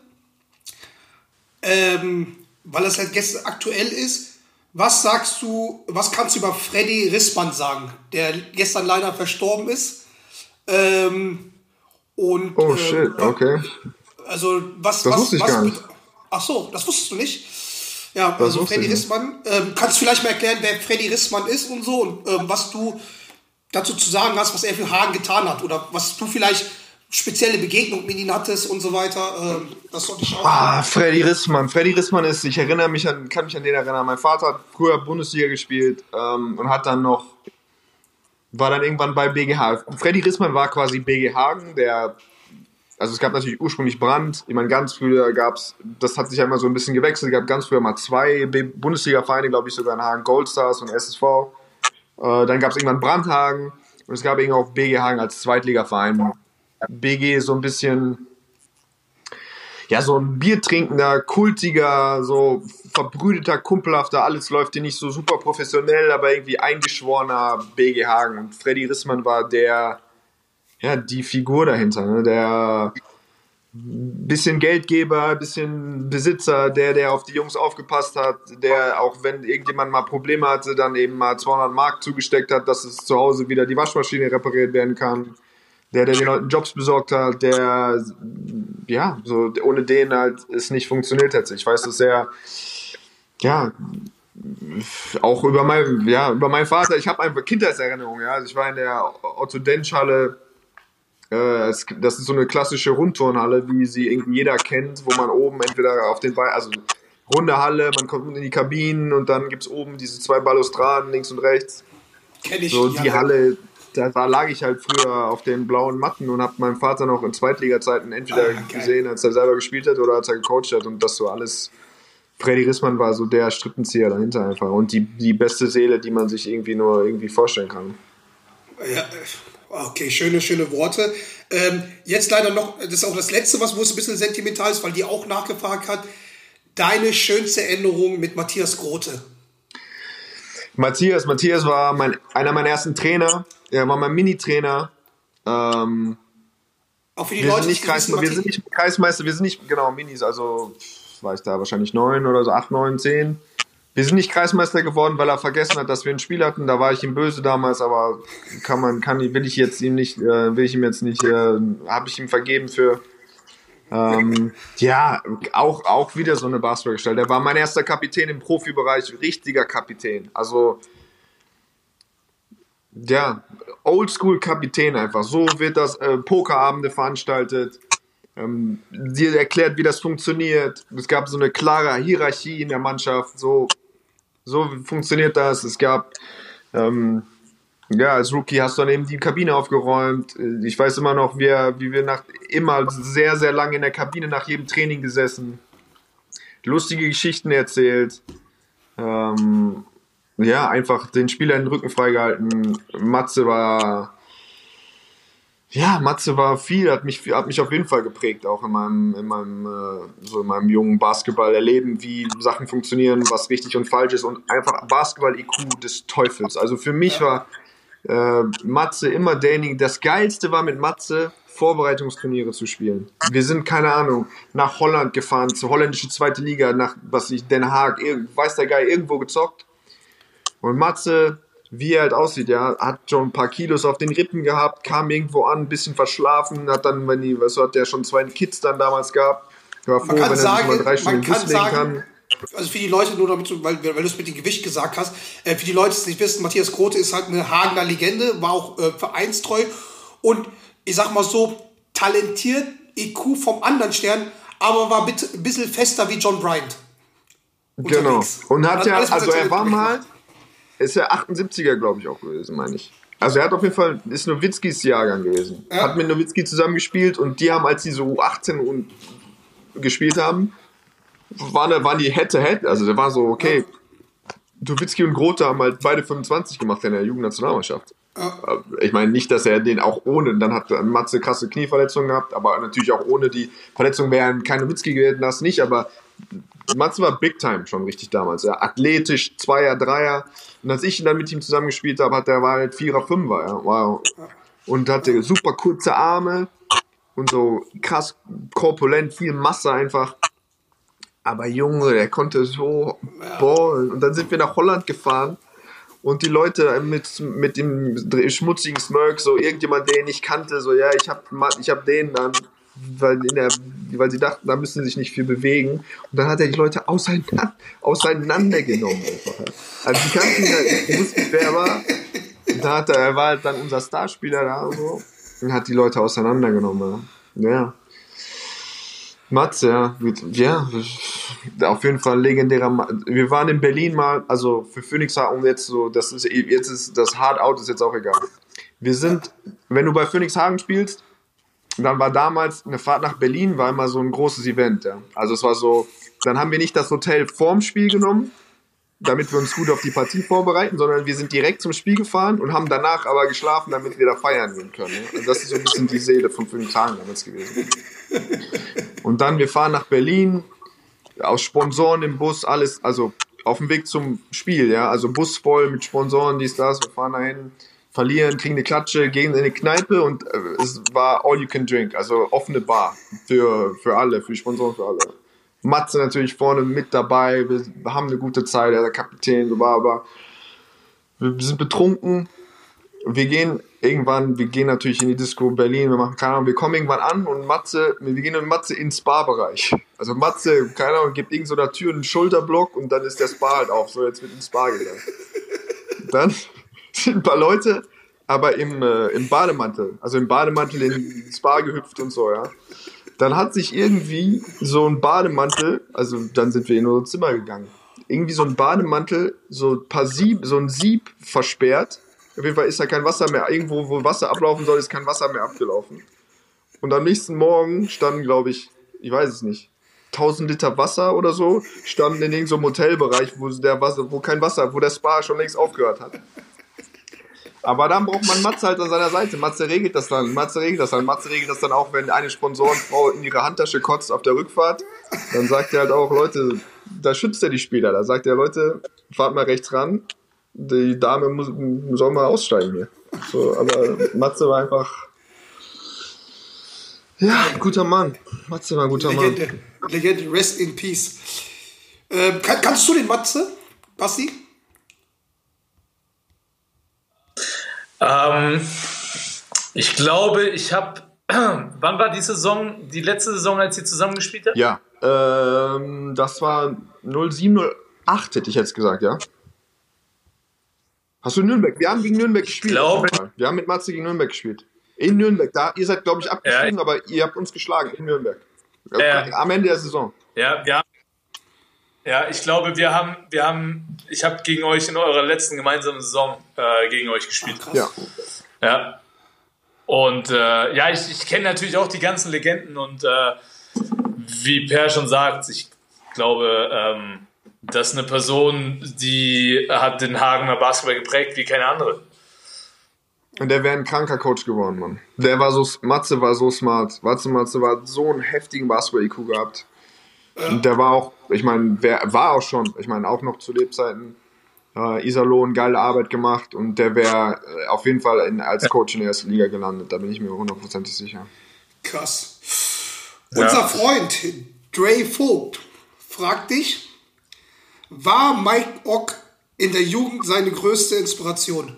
ähm, weil das halt gestern aktuell ist. Was sagst du, was kannst du über Freddy Rissmann sagen, der gestern leider verstorben ist? Ähm, und,
Oh
ähm,
shit, okay.
Also was,
Das
was,
wusste ich
was
gar nicht.
Ach so, das wusstest du nicht. Ja, also
wusste
Freddy. Rissmann. Ähm, kannst du vielleicht mal erklären, wer Freddy Rissmann ist und so und ähm, was du dazu zu sagen hast, was er für Hagen getan hat oder was du vielleicht spezielle Begegnung mit ihm hattest und so weiter. Ähm, das sollte ich auch.
Ah, Freddy Rissmann. Freddy Rissmann ist, ich erinnere mich an, kann mich an den erinnern. Mein Vater hat früher Bundesliga gespielt ähm, und hat dann noch, war dann irgendwann bei BGH. Freddy Rissmann war quasi BG Hagen, der, also es gab natürlich ursprünglich Brand. Ich meine, ganz früher gab es, das hat sich ja immer so ein bisschen gewechselt, es gab ganz früher mal zwei Bundesliga-Vereine, glaube ich, sogar in Hagen, Goldstars und SSV. Äh, dann gab es irgendwann Brandhagen und es gab irgendwann auch BG Hagen als Zweitligaverein. BG so ein bisschen, ja, so ein biertrinkender, kultiger, so verbrüdeter, kumpelhafter, alles läuft dir nicht so super professionell, aber irgendwie eingeschworener BG Hagen. Und Freddy Rissmann war der, ja, die Figur dahinter, ne? der bisschen Geldgeber, bisschen Besitzer, der, der auf die Jungs aufgepasst hat, der auch wenn irgendjemand mal Probleme hatte, dann eben mal 200 Mark zugesteckt hat, dass es zu Hause wieder die Waschmaschine repariert werden kann. Der, der den Leuten Jobs besorgt hat, der, ja, so ohne den halt es nicht funktioniert hätte. Ich weiß, dass er, ja, auch über mein, ja, über meinen Vater, ich habe einfach Kindheitserinnerungen, ja. Also ich war in der Otto Densch Halle, äh, es- das ist so eine klassische Rundturnhalle, wie sie irgendwie jeder kennt, wo man oben entweder auf den Beinen, also runde Halle, man kommt in die Kabinen und dann gibt's oben diese zwei Balustraden links und rechts.
Kenn ich.
So
ja.
die Halle, da, da lag ich halt früher auf den blauen Matten und hab meinen Vater noch in Zweitliga-Zeiten entweder
Ah,
gesehen, als er selber gespielt hat oder als er gecoacht hat und das so alles. Freddy Rissmann war so der Strippenzieher dahinter einfach und die, die beste Seele, die man sich irgendwie nur irgendwie vorstellen kann.
Ja, äh, okay, schöne, schöne Worte. Ähm, jetzt leider noch, das ist auch das Letzte, was wo es ein bisschen sentimental ist, weil die auch nachgefragt hat. Deine schönste Erinnerung mit Matthias Grote.
Matthias, Matthias war mein, einer meiner ersten Trainer. Er war mein Mini-Trainer. Ähm,
Auch für die
wir,
Leute,
sind nicht Kreismeister, wir sind nicht Kreismeister, wir sind nicht, genau, Minis, also war ich da wahrscheinlich neun oder so, acht, neun, zehn. Wir sind nicht Kreismeister geworden, weil er vergessen hat, dass wir ein Spiel hatten. Da war ich ihm böse damals, aber kann man, kann, will ich jetzt ihm nicht, äh, will ich ihm jetzt nicht, äh, habe ich ihm vergeben für. Ähm, ja, auch, auch wieder so eine Basketballgestalt. Der war mein erster Kapitän im Profibereich, richtiger Kapitän. Also, ja, Oldschool-Kapitän einfach. So wird das äh, Pokerabende veranstaltet. Ähm, dir erklärt, wie das funktioniert. Es gab so eine klare Hierarchie in der Mannschaft. So, so funktioniert das. Es gab, ähm, ja, als Rookie hast du dann eben die Kabine aufgeräumt. Äh, Ich weiß immer noch, wie, wie wir nach, immer sehr, sehr lange in der Kabine nach jedem Training gesessen. Lustige Geschichten erzählt. Ähm, ja, einfach den Spieler den Rücken freigehalten. Matze war, ja, Matze war viel, hat mich, hat mich auf jeden Fall geprägt, auch in meinem, in meinem, äh, so in meinem jungen Basketball-Erleben, wie Sachen funktionieren, was richtig und falsch ist und einfach Basketball-IQ des Teufels. Also für mich war äh, Matze immer derjenige, das Geilste war mit Matze, Vorbereitungsturniere zu spielen. Wir sind, keine Ahnung, nach Holland gefahren, zur holländischen zweite Liga, nach, was ich, Den Haag, weiß der Geil, irgendwo gezockt. Und Matze, wie er halt aussieht, ja, hat schon ein paar Kilos auf den Rippen gehabt, kam irgendwo an, ein bisschen verschlafen, hat dann, wenn die, was hat der schon zwei Kids dann damals gehabt, war froh,
Man
wenn
kann
er
sagen,
mal drei Stunden
man kann sagen,
kann.
also für die Leute, nur damit du, weil, weil du es mit dem Gewicht gesagt hast, äh, für die Leute, die es nicht wissen, Matthias Grote ist halt eine Hagener Legende, war auch äh, vereinstreu und ich sag mal so, talentiert, IQ vom anderen Stern, aber war ein bisschen fester wie John Bryant.
Genau.
unterwegs.
Und hat
Hat
ja, also er war mal. Ist ja 78er, glaube ich, auch gewesen, meine ich. Also er hat auf jeden Fall, ist Nowitzkis Jahrgang gewesen.
Ja.
Hat mit Nowitzki zusammengespielt und die haben, als die so U18 und gespielt haben, waren, waren die Head-to-Head. Also der war so, okay, Nowitzki und Grote haben halt beide 25 gemacht in der Jugendnationalmannschaft. Äh, Ich meine nicht, dass er den auch ohne, dann hat Matze krasse Knieverletzungen gehabt, aber natürlich auch ohne die Verletzung wären keine Nowitzki gewesen, das nicht, aber Matze war Big Time schon richtig damals. Ja. Athletisch, Zweier, Dreier. Und als ich dann mit ihm zusammengespielt habe, hat der war halt Vierer, Fünfer. Ja. Wow. Und hatte super kurze Arme und so krass korpulent, viel Masse einfach. Aber Junge, der konnte so ballen. Und dann sind wir nach Holland gefahren und die Leute mit, mit dem schmutzigen Smirk, so irgendjemand, den ich kannte, so, ja, ich hab, ich hab den dann, weil, in der, weil sie dachten, da müssen sie sich nicht viel bewegen. Und dann hat er die Leute auseinander, auseinandergenommen. Also die kannten halt, ich wusste nicht, wer er war. Und da hat er, er war halt dann unser Starspieler da und so. Und hat die Leute auseinandergenommen. Ja. ja. Matze, ja. Ja, auf jeden Fall legendärer Ma Wir waren in Berlin mal, also für Phoenix Hard, um jetzt so, das ist, jetzt ist das Hard Out ist jetzt auch egal. Wir sind, wenn du bei Phoenix Hagen spielst, dann war damals eine Fahrt nach Berlin, war immer so ein großes Event, ja. Also es war so, dann haben wir nicht das Hotel vorm Spiel genommen, damit wir uns gut auf die Partie vorbereiten, sondern wir sind direkt zum Spiel gefahren und haben danach aber geschlafen, damit wir da feiern gehen können. Ja. Und das ist so ein bisschen die Seele von Phoenix Hagen damals gewesen. Und dann, wir fahren nach Berlin, aus Sponsoren im Bus, alles, also auf dem Weg zum Spiel, ja, also Bus voll mit Sponsoren, dies, das, wir fahren dahin, verlieren, kriegen eine Klatsche, gehen in eine Kneipe und äh, es war all you can drink, also offene Bar für, für alle, für Sponsoren, für alle. Matze natürlich vorne mit dabei, wir, wir haben eine gute Zeit, er ist der Kapitän, so war, aber wir sind betrunken, wir gehen irgendwann, wir gehen natürlich in die Disco Berlin, wir machen keine Ahnung, wir kommen irgendwann an und Matze, wir gehen mit Matze ins Spa-Bereich. Also Matze, keine Ahnung, gibt irgend so einer Tür einen Schulterblock und dann ist der Spa halt auf. So, jetzt wird ins Spa gegangen. Dann ein paar Leute, aber im, äh, im Bademantel, also im Bademantel in den Spa gehüpft und so, ja. dann hat sich irgendwie so ein Bademantel, also dann sind wir in unser Zimmer gegangen, irgendwie so ein Bademantel, so ein paar Sieb, so ein Sieb versperrt. Auf jeden Fall ist da kein Wasser mehr. Irgendwo, wo Wasser ablaufen soll, ist kein Wasser mehr abgelaufen. Und am nächsten Morgen standen, glaube ich, ich weiß es nicht, 1000 Liter Wasser oder so, standen in irgendeinem Hotelbereich, wo der Wasser, wo kein Wasser, wo der Spa schon längst aufgehört hat. Aber dann braucht man Matze halt an seiner Seite. Matze regelt das dann. Matze regelt das dann. Matze regelt das dann auch, wenn eine Sponsorenfrau in ihre Handtasche kotzt auf der Rückfahrt. Dann sagt er halt auch, Leute, da schützt er die Spieler. Da sagt er, Leute, fahrt mal rechts ran. Die Dame muss, soll mal aussteigen hier. So, aber Matze war einfach. Ja, guter Mann. Matze war ein guter Mann.
Legende. Legende, rest in peace. Ähm, kann, kannst du den Matze, Basti?
Ähm, ich glaube, ich habe. Wann war die Saison, die letzte Saison, als ihr zusammengespielt habt?
Ja, ähm, das war 0708, hätte ich jetzt gesagt, ja. Hast du Nürnberg? Wir haben gegen Nürnberg gespielt.
glaube-
jeden Fall. Wir haben mit Matze gegen Nürnberg gespielt. In Nürnberg. Da, ihr seid, glaube ich, abgestiegen,
Ja.
aber ihr habt uns geschlagen in Nürnberg.
Ja.
Am Ende der Saison.
Ja, wir haben, ja, ich glaube, wir haben, wir haben, ich habe gegen euch in eurer letzten gemeinsamen Saison äh, gegen euch gespielt.
Ja.
Ja. Und äh, ja, ich, ich kenne natürlich auch die ganzen Legenden und äh, wie Per schon sagt, ich glaube, ähm, das ist eine Person, die hat den Hagener Basketball geprägt wie keine andere.
Und der wäre ein kranker Coach geworden, Mann. Der war so, Matze war so smart. Matze, Matze war so einen heftigen Basketball-IQ gehabt. Und der war auch, ich meine, wer war auch schon, ich meine, auch noch zu Lebzeiten, äh, Iserlohn, geile Arbeit gemacht und der wäre äh, auf jeden Fall in, als Coach in der ersten Liga gelandet, da bin ich mir hundertprozentig sicher.
Krass. Unser Freund Dre Vogt fragt dich, war Mike Ock in der Jugend seine größte Inspiration?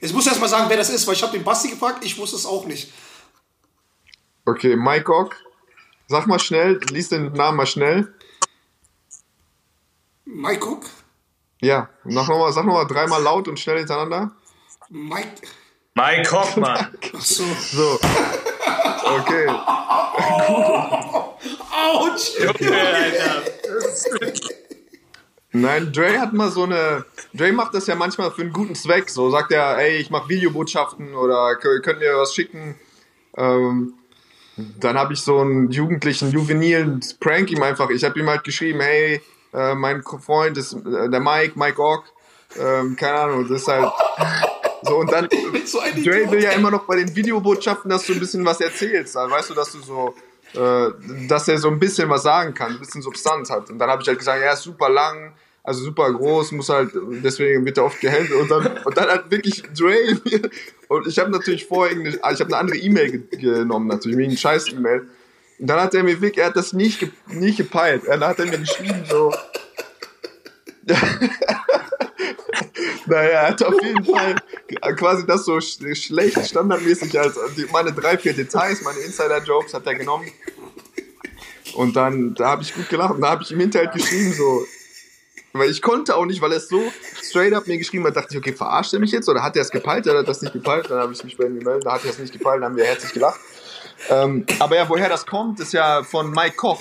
Jetzt muss ich erst mal sagen, wer das ist, weil ich habe den Basti gefragt, ich wusste es auch nicht.
Okay, Mike Ock, sag mal schnell, lies den Namen mal schnell.
Mike Ock?
Ja, sag nochmal sag noch mal dreimal laut und schnell hintereinander.
Mike.
Mike Hoffmann.
Achso.
So. Okay.
Autsch!
Nein, Dre hat mal so eine. Dre macht das ja manchmal für einen guten Zweck. So sagt er, ey, ich mache Videobotschaften oder kö- könnt ihr was schicken. Ähm, dann habe ich so einen jugendlichen, juvenilen Prank ihm einfach. Ich habe ihm halt geschrieben, hey, äh, mein Freund ist äh, der Mike, Mike Ock. Ähm, keine Ahnung, das ist halt. So, und dann.
So
Dre will ja immer noch bei den Videobotschaften, dass du ein bisschen was erzählst. Also weißt du, dass du so, äh, dass er so ein bisschen was sagen kann, ein bisschen Substanz hat. Und dann habe ich halt gesagt, ja, ist super lang, also super groß, muss halt, deswegen wird er oft gehängt. Und dann, und dann hat wirklich Dre und ich habe natürlich vorher, irgendeine- ah, ich habe eine andere E-Mail ge genommen, natürlich, wegen scheiß E-Mail. Und dann hat er mir wirklich, er hat das nicht, ge nicht gepeilt. Er hat er mir geschrieben, so, Naja, er hat auf jeden Fall quasi das so sch schlecht standardmäßig als meine drei, vier Details, meine Insider-Jokes hat er genommen. Und dann, da habe ich gut gelacht. Und da habe ich ihm hinterher geschrieben, so. Weil ich konnte auch nicht, weil er es so straight up mir geschrieben hat, dachte ich, okay, verarscht er mich jetzt? Oder hat er es gepeilt? Oder hat er das nicht gepeilt? Dann habe ich mich bei ihm gemeldet, da hat er es nicht gepeilt, dann haben wir herzlich gelacht. Ähm, aber ja, woher das kommt, ist ja von Mike Koch.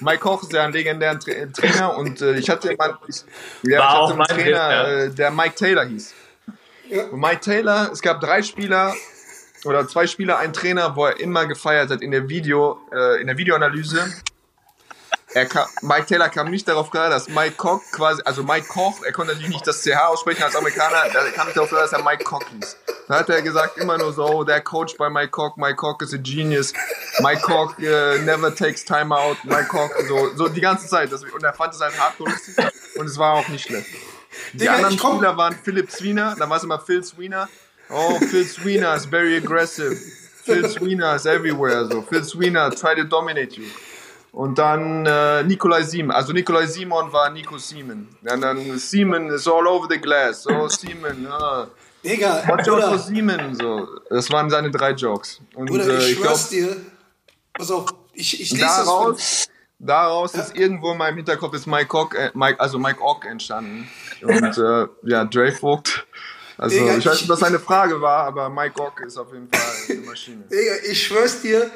Mike Koch ist ja ein legendärer Tra Trainer und äh, ich hatte mal, ich, ja, ich hatte einen Trainer, äh, der Mike Taylor hieß. Und Mike Taylor, es gab drei Spieler oder zwei Spieler, ein Trainer, wo er immer gefeiert hat in der Video, äh, in der Videoanalyse. Er kam, Mike Taylor kam nicht darauf klar, dass Mike Koch quasi, also Mike Koch, er konnte natürlich nicht das CH aussprechen als Amerikaner, er kam nicht darauf klar, dass er Mike Koch hieß. Dann hat er gesagt immer nur so, oh, der Coach bei Mike Koch, Mike Koch is a genius, Mike Koch äh, never takes time out, Mike Koch, so, so die ganze Zeit. Und er fand es halt lustig und es war auch nicht schlecht. Die
Digga,
anderen Spieler waren Philip Sweener, dann war es immer Phil Sweener. Oh, Phil Sweener is very aggressive. Phil Sweener is everywhere. So, Phil Sweener try to dominate you. Und dann äh, Nikolai Simon. Also Nikolai Simon war Nico Simon. Und dann Simon is all over the glass. Oh, Simon. Ah.
Digga,
Watch out for Simon. So. Das waren seine drei Jokes. Und
Bruder,
äh,
ich
ich glaube,
schwör's dir. Pass auf, ich, ich lese das von,
daraus, daraus ist irgendwo in meinem Hinterkopf ist Mike Ock, äh, Mike, also Mike Ock entstanden. Und äh, ja, Dre Vogt Also
Digga,
ich weiß
ich-
nicht, was seine Frage war, aber Mike Gock ist auf jeden Fall eine Maschine.
Digga, ich schwör's dir,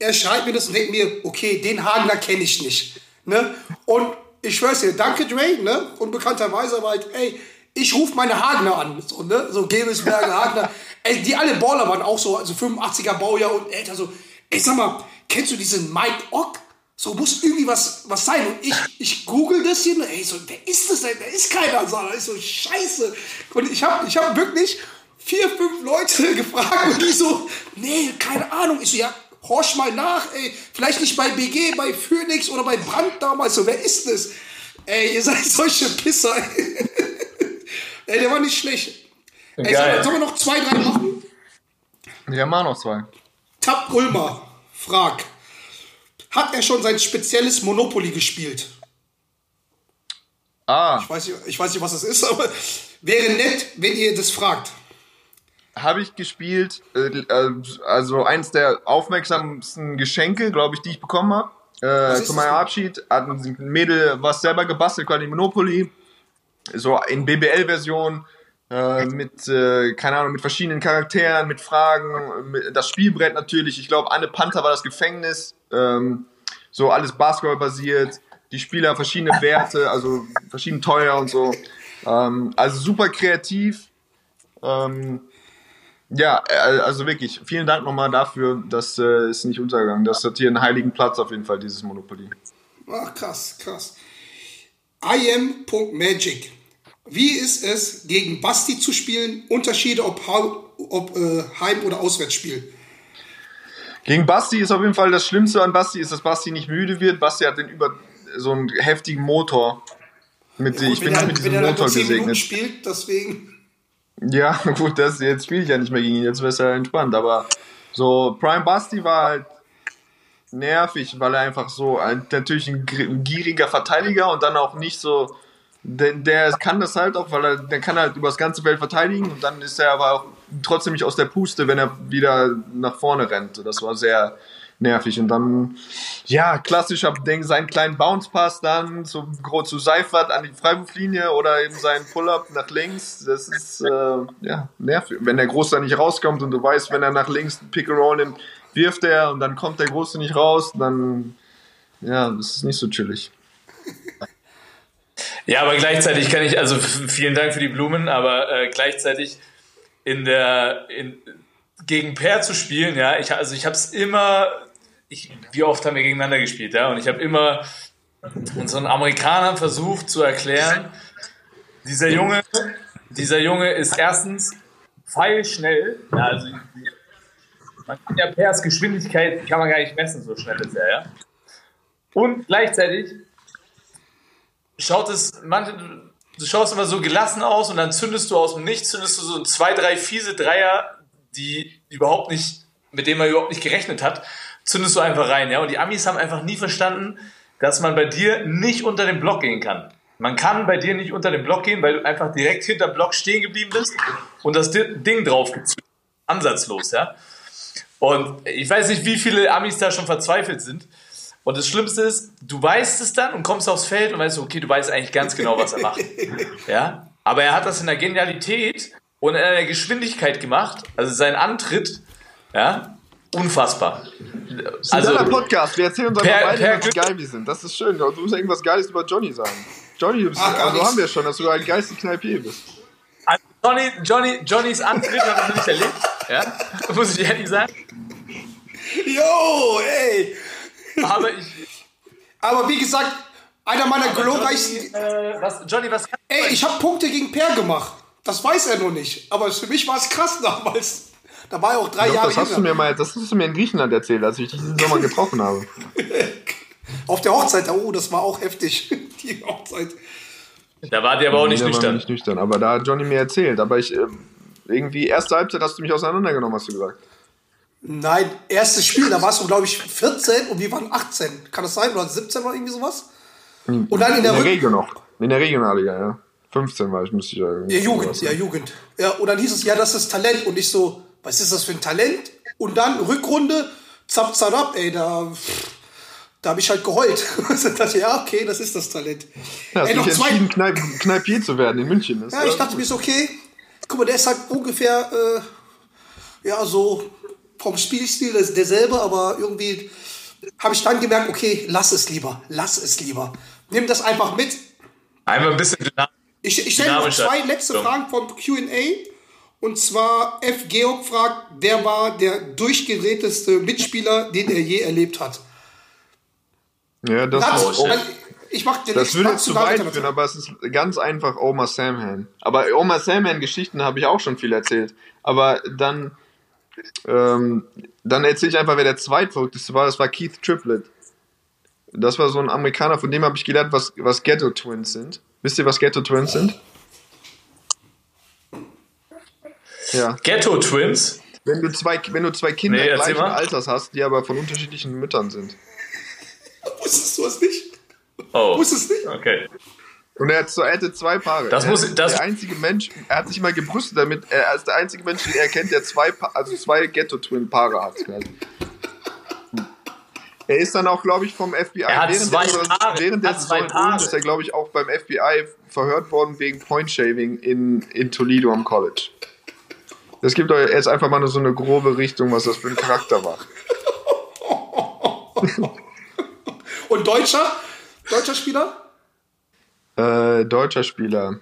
er schreibt mir das und denkt mir, okay, den Hagner kenne ich nicht. Ne? Und ich schwör's dir, danke Dre, ne? Unbekannterweise, aber halt, ey, ich rufe meine Hagner an. So, ne? So Gebelsberger, Hagner. Ey, die alle Baller waren auch so, also 85er Baujahr und älter, so, ey, sag mal, kennst du diesen Mike Ock? So muss irgendwie was, was sein. Und ich, ich google das hier, und ey, so, wer ist das denn? Da ist keiner, so, ist so scheiße. Und ich habe ich hab wirklich vier, fünf Leute gefragt und die so, nee, keine Ahnung. Ich so, ja, horch mal nach, ey. Vielleicht nicht bei BG, bei Phoenix oder bei Brand damals. So, wer ist das? Ey, ihr seid solche Pisser. ey, der war nicht schlecht. Ey, sollen, sollen wir noch zwei, drei machen?
Ja, mal noch zwei.
Tab Ulmer fragt, hat er schon sein spezielles Monopoly gespielt?
Ah,
Ich weiß, nicht, ich weiß nicht, was das ist, aber wäre nett, wenn ihr das fragt.
Habe ich gespielt. Äh, äh, also eins der aufmerksamsten Geschenke, glaube ich, die ich bekommen habe. Äh, zu meinem? Abschied hat ein Mädel was selber gebastelt, quasi Monopoly. So in BBL-Version. Äh, mit, äh, keine Ahnung, mit verschiedenen Charakteren, mit Fragen, mit, das Spielbrett natürlich. Ich glaube, Anne Panther war das Gefängnis. Ähm, so alles Basketball basiert. Die Spieler verschiedene Werte, also verschieden teuer und so. Ähm, also super kreativ. Ähm, ja, äh, also wirklich, vielen Dank nochmal dafür. Das äh, ist nicht untergegangen. Das hat hier einen heiligen Platz auf jeden Fall, dieses Monopoly.
Ach, krass, krass. IM.magic. Wie ist es, gegen Basti zu spielen? Unterschiede, ob, ob äh, Heim- oder Auswärtsspiel?
Gegen Basti ist auf jeden Fall das Schlimmste an Basti, ist, dass Basti nicht müde wird. Basti hat den über so einen heftigen Motor. Mit, ich
Gut,
bin nicht mit diesem Motor
10 Minuten
gesegnet.
spielt, deswegen.
Ja, gut, das, jetzt spiele ich ja nicht mehr gegen ihn, jetzt wäre es ja entspannt. Aber so, Prime Basti war halt nervig, weil er einfach so ein, natürlich ein gieriger Verteidiger und dann auch nicht so. Der, der kann das halt auch, weil er der kann halt über das ganze Feld verteidigen und dann ist er aber auch trotzdem nicht aus der Puste, wenn er wieder nach vorne rennt. Das war sehr nervig. Und dann, ja, klassischer Denk, seinen kleinen Bounce-Pass dann zu, Gro- zu Seifert an die Freiwurflinie oder eben seinen Pull-Up nach links. Das ist, äh, ja, nervig. Wenn der Große nicht rauskommt und du weißt, wenn er nach links Pick-and-Roll nimmt, wirft er und dann kommt der Große nicht raus, dann, ja, das ist nicht so chillig.
Ja, aber gleichzeitig kann ich, also vielen Dank für die Blumen, aber äh, gleichzeitig in der, in, gegen Per zu spielen, ja, ich, also ich habe es immer, ich, wie oft haben wir gegeneinander gespielt, ja, und ich habe immer unseren Amerikanern versucht zu erklären, dieser Junge, dieser Junge ist erstens feilschnell, ja, also man kann ja Pers Geschwindigkeit kann man gar nicht messen, so schnell ist er, ja. Und gleichzeitig schaut es, manche, du schaust immer so gelassen aus und dann zündest du aus dem Nichts, zündest du so zwei, drei fiese Dreier, die überhaupt nicht, mit denen man überhaupt nicht gerechnet hat, zündest du einfach rein, ja. Und die Amis haben einfach nie verstanden, dass man bei dir nicht unter den Block gehen kann. Man kann bei dir nicht unter den Block gehen, weil du einfach direkt hinter Block stehen geblieben bist und das Di- Ding drauf gezündet. Ansatzlos, ja. Und ich weiß nicht, wie viele Amis da schon verzweifelt sind. Und das Schlimmste ist, du weißt es dann und kommst aufs Feld und weißt, okay, du weißt eigentlich ganz genau, was er macht. Ja? Aber er hat das in der Genialität und in der Geschwindigkeit gemacht, also sein Antritt, ja, unfassbar.
Also,
Also,
Podcast, wir erzählen uns
Per-
einfach beide,
per
wie
Glück-
geil wir sind. Das ist schön. Du musst irgendwas Geiles über Johnny sagen. Johnny, du bist,
Ach,
also haben wir schon, dass du ein geistig Kneipier bist.
also Johnny, Johnny, Johnnys Antritt habe ich noch nicht erlebt, ja, muss ich ehrlich sagen.
Yo, ey.
Aber ich,
Aber wie gesagt, einer meiner glorreichsten.
äh, was, Johnny, was
Ey, ich habe Punkte gegen Per gemacht. Das weiß er noch nicht. Aber für mich war es krass damals. Da war er auch drei
Doch,
Jahre
das hast du mir mal, das hast du mir in Griechenland erzählt, als ich dich diesen Sommer getroffen habe.
Auf der Hochzeit, oh, das war auch heftig. Die Hochzeit.
Da war der aber auch nicht
Nee, der
nüchtern.
Nicht nüchtern, aber da hat Johnny mir erzählt. Aber ich, äh, irgendwie, erste Halbzeit hast du mich auseinandergenommen, hast du gesagt.
Nein, erstes Spiel, da warst du, glaube ich, 14 und wir waren 18. Kann das sein? Oder 17 oder irgendwie sowas? Und dann in
In
der,
der
Rück
Regio noch. In der Regionalliga, ja. 15 war ich, müsste ich ja. irgendwie
Ja, Jugend, ja. Jugend. Ja, und dann hieß es, ja, das ist Talent. Und ich so, was ist das für ein Talent? Und dann Rückrunde, zap, zap, ab, ey, da, da habe ich halt geheult. ich dachte, ja, okay, das ist das Talent.
Ja,
ey, noch zwei,
Kneip, Kneipier zu werden in München. Das
ja,
ist,
ich dachte mir so, okay, guck mal, der ist halt ungefähr, äh, ja, so vom Spielstil ist derselbe, aber irgendwie habe ich dann gemerkt, okay, lass es lieber, lass es lieber. Nimm das einfach mit.
Einfach ein bisschen dynamisch.
Ich, ich stelle noch zwei letzte. Fragen vom QA. Und zwar F. Georg fragt, wer war der durchgedrehteste Mitspieler, den er je erlebt hat?
Ja, das,
Das,
ist
also, ich mach den
das würde zu weit führen, aber es ist ganz einfach Omar Samhan. Aber Omar Samhan-Geschichten habe ich auch schon viel erzählt. Aber dann, ähm, dann erzähle ich einfach, wer der zweitverrückteste war. Das war Keith Triplett. Das war so ein Amerikaner, von dem habe ich gelernt, was, was Ghetto Twins sind. Wisst ihr, was Ghetto Twins sind? Ja.
Ghetto Twins.
Wenn du zwei, wenn du zwei Kinder
Nee,
gleichen
mal.
Alters hast, die aber von unterschiedlichen Müttern sind.
Wusstest du es nicht?
Oh.
Wusstest du nicht?
Okay.
Und er, hat so, er hatte zwei Paare.
Das
er
muss-
ist
das-
der einzige Mensch, er hat sich mal gebrüstet damit, er ist der einzige Mensch, den er kennt, der zwei, Pa- also zwei Ghetto-Twin-Paare hat. Er ist dann auch, glaube ich, vom FBI.
Er hat zwei
der,
Paare.
während der
Hat zwei
Saison
Paare.
ist er, glaube ich, auch beim FBI verhört worden wegen Point-Shaving in, in Toledo am College. Das gibt euch jetzt einfach mal nur so eine grobe Richtung, was das für ein Charakter war.
Und Deutscher? Deutscher Spieler?
Äh, deutscher Spieler.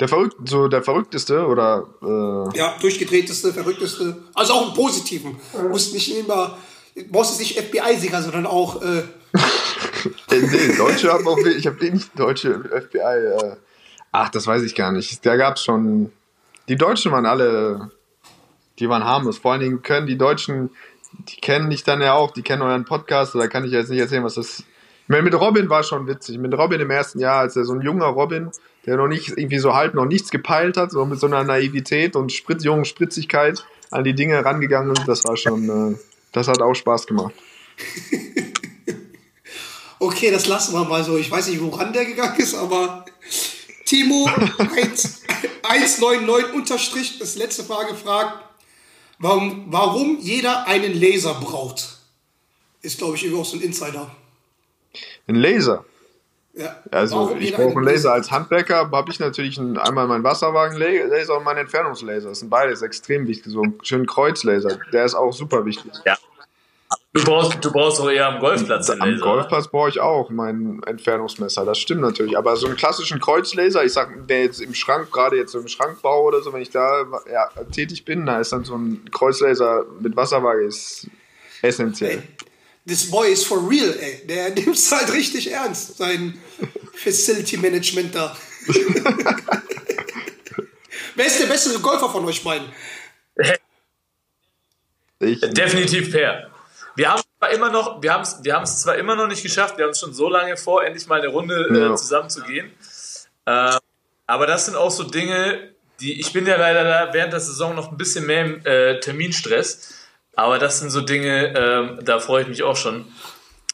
Der verrückt, so der verrückteste oder äh,
Ja, durchgedrehteste, verrückteste. Also auch im Positiven. Muss nicht immer, brauchst jetzt nicht FBI-Sieger, sondern auch, äh,
Äh, nee, Deutsche haben auch wenig, ich habe wenig deutsche FBI. Äh, ach, das weiß ich gar nicht. Da gab's schon. Die Deutschen waren alle, die waren harmlos. Vor allen Dingen können die Deutschen, die kennen dich dann ja auch, die kennen euren Podcast, da kann ich jetzt nicht erzählen, was das. Ich meine, mit Robin war schon witzig. Mit Robin im ersten Jahr, als er so ein junger Robin, der noch nicht irgendwie so halb noch nichts gepeilt hat, so mit so einer Naivität und Spritz, jungen Spritzigkeit an die Dinge rangegangen ist, das war schon, äh, das hat auch Spaß gemacht.
okay, das lassen wir mal so. Ich weiß nicht, woran der gegangen ist, aber Timo 1 199 unterstrich, das letzte Frage fragt, warum, warum jeder einen Laser braucht. Ist, glaube ich, irgendwie auch so ein Insider.
Ein Laser.
Ja.
Also
Warum
ich brauche
einen
einen Laser als Handwerker, habe ich natürlich einen, einmal meinen Wasserwagen-Laser und meinen Entfernungslaser. Das sind beides extrem wichtig. So einen schönen Kreuzlaser, der ist auch super wichtig.
Ja. Du brauchst, du brauchst doch eher am Golfplatz
Am
Laser.
Golfplatz brauche ich auch mein Entfernungsmesser, das stimmt natürlich. Aber so einen klassischen Kreuzlaser, ich sag, wer jetzt im Schrank, gerade jetzt so im Schrankbau oder so, wenn ich da ja, tätig bin, da ist dann so ein Kreuzlaser mit Wasserwaage ist essentiell.
This boy is for real, ey. Der nimmt es halt richtig ernst, sein Facility Management da. Wer ist der bessere Golfer von euch beiden?
Ich,
Definitiv fair. Wir haben zwar immer noch, wir haben es wir haben's zwar immer noch nicht geschafft, wir haben es schon so lange vor, endlich mal eine Runde
Ja.
äh, zusammen zu gehen. Äh, aber das sind auch so Dinge, die, ich bin ja leider da während der Saison noch ein bisschen mehr im äh, Terminstress, aber das sind so Dinge, ähm, da freue ich mich auch schon,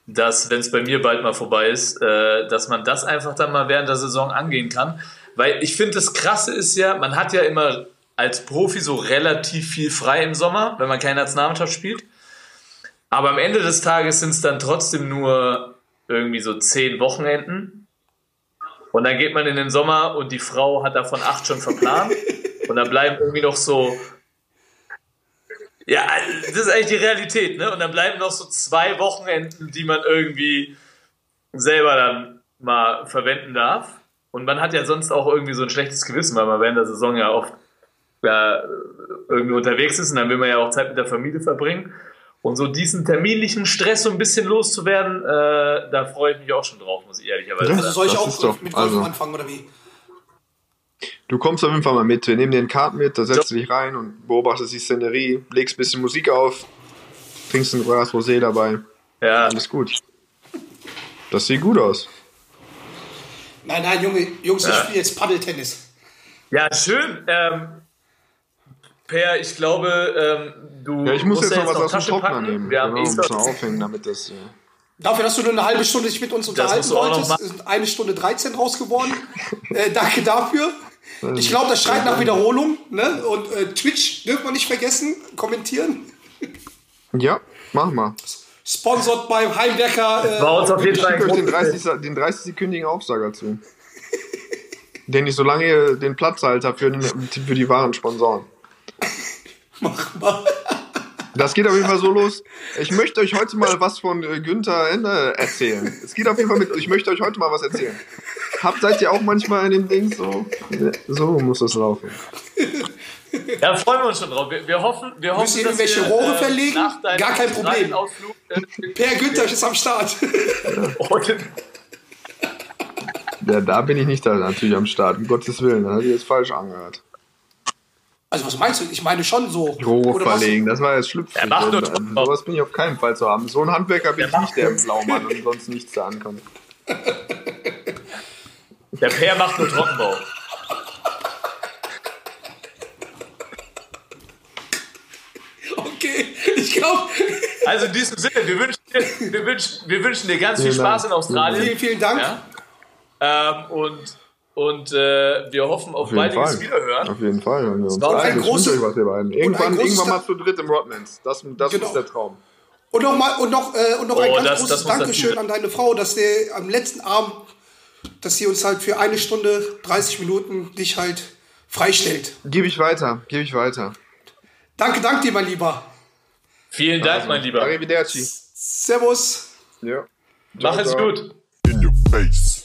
dass, wenn es bei mir bald mal vorbei ist, äh, dass man das einfach dann mal während der Saison angehen kann. Weil ich finde, das Krasse ist ja, man hat ja immer als Profi so relativ viel frei im Sommer, wenn man keine Nationalmannschaft spielt. Aber am Ende des Tages sind es dann trotzdem nur irgendwie so zehn Wochenenden. Und dann geht man in den Sommer und die Frau hat davon acht schon verplant. Und dann bleiben irgendwie noch so. Ja, das ist eigentlich die Realität, ne? Und dann bleiben noch so zwei Wochenenden, die man irgendwie selber dann mal verwenden darf. Und man hat ja sonst auch irgendwie so ein schlechtes Gewissen, weil man während der Saison ja oft ja, irgendwie unterwegs ist und dann will man ja auch Zeit mit der Familie verbringen. Und so diesen terminlichen Stress so ein bisschen loszuwerden, äh, da freue ich mich auch schon drauf, muss ich ehrlicherweise
Ja.
Also
sagen.
soll ich
Das
auch
doch-
mit Golf
also-
anfangen oder wie?
Du kommst auf jeden Fall mal mit. Wir nehmen dir einen Kart mit, da setzt du dich rein und beobachtest die Szenerie, legst ein bisschen Musik auf, trinkst ein Glas Rosé dabei.
Ja,
Alles gut. Das sieht gut aus.
Nein, nein, Junge, Jungs, ich
Ja.
spiele jetzt Paddeltennis.
ja schön. Ähm, per, ich glaube, ähm, du
Ja, ich muss
musst
jetzt
ja
noch was aus dem Trockner nehmen.
Wir haben
genau,
eh
ein bisschen aufhängen, damit das. Äh,
Dafür, dass du nur eine halbe Stunde dich mit uns unterhalten wolltest, sind eine Stunde 13 raus geworden. äh, danke dafür. Ich glaube, das schreit nach Wiederholung. Ne? Und äh, Twitch dürfen wir nicht vergessen. Kommentieren.
ja, mach mal.
Sponsored beim Heimwerker. Äh,
War uns auf jeden Fall
euch den
großes-
30, den 30-sekündigen Aufsager zu. den ich so lange den Platzhalter für, den, für die wahren Sponsoren.
Mach mal.
Das geht auf jeden Fall so los. Ich möchte euch heute mal was von äh, Günther Ende erzählen. Es geht auf jeden Fall mit, ich möchte euch heute mal was erzählen. Habt, seid ihr auch manchmal in dem Ding so? So muss das laufen.
Ja, freuen wir uns schon drauf. Wir, wir hoffen, wir hoffen,
Müsst ihr
dass
irgendwelche
wir,
Rohre
äh,
verlegen? Gar kein Problem.
Australien-Ausflug, äh,
Per Günther ist am Start.
Ja, da bin ich nicht da natürlich am Start. Um Gottes Willen, da hat ihr jetzt falsch angehört.
Also was meinst du? Ich meine schon so.
Rohre
Oder was?
verlegen, das war jetzt schlüpfrig.
Er macht nur
Also,
Trockenbau.
Sowas bin ich auf keinen Fall zu haben. So ein Handwerker bin
Der
ich nicht, der im Blaumann und sonst nichts da ankommt.
der Per macht nur Trockenbau.
Okay, ich glaube.
Also in diesem Sinne, wir wünschen dir, wir wünschen, wir wünschen dir ganz viel Spaß
Dank.
in Australien.
Vielen, vielen Dank.
Ja? Ähm, und und äh, wir hoffen auf
Auf
baldiges
Fall.
Wiederhören.
Auf jeden Fall. hören wir uns.
war
Also,
ein großes-
was, ihr beiden. Irgendwann, irgendwann mal zu dritt im Rodmans. Das, das
Genau.
ist der Traum.
Und noch, mal, und noch, äh, und noch ein
Oh,
ganz
das-
großes
das
Dankeschön an deine Frau, dass der am letzten Abend, dass sie uns halt für eine Stunde, 30 Minuten dich halt freistellt.
Gebe ich weiter, gebe ich weiter.
Danke, danke dir, mein Lieber.
Vielen Dank, mein Lieber.
Arrivederci.
Servus.
Ja.
Mach es
ciao.
gut.
In your face.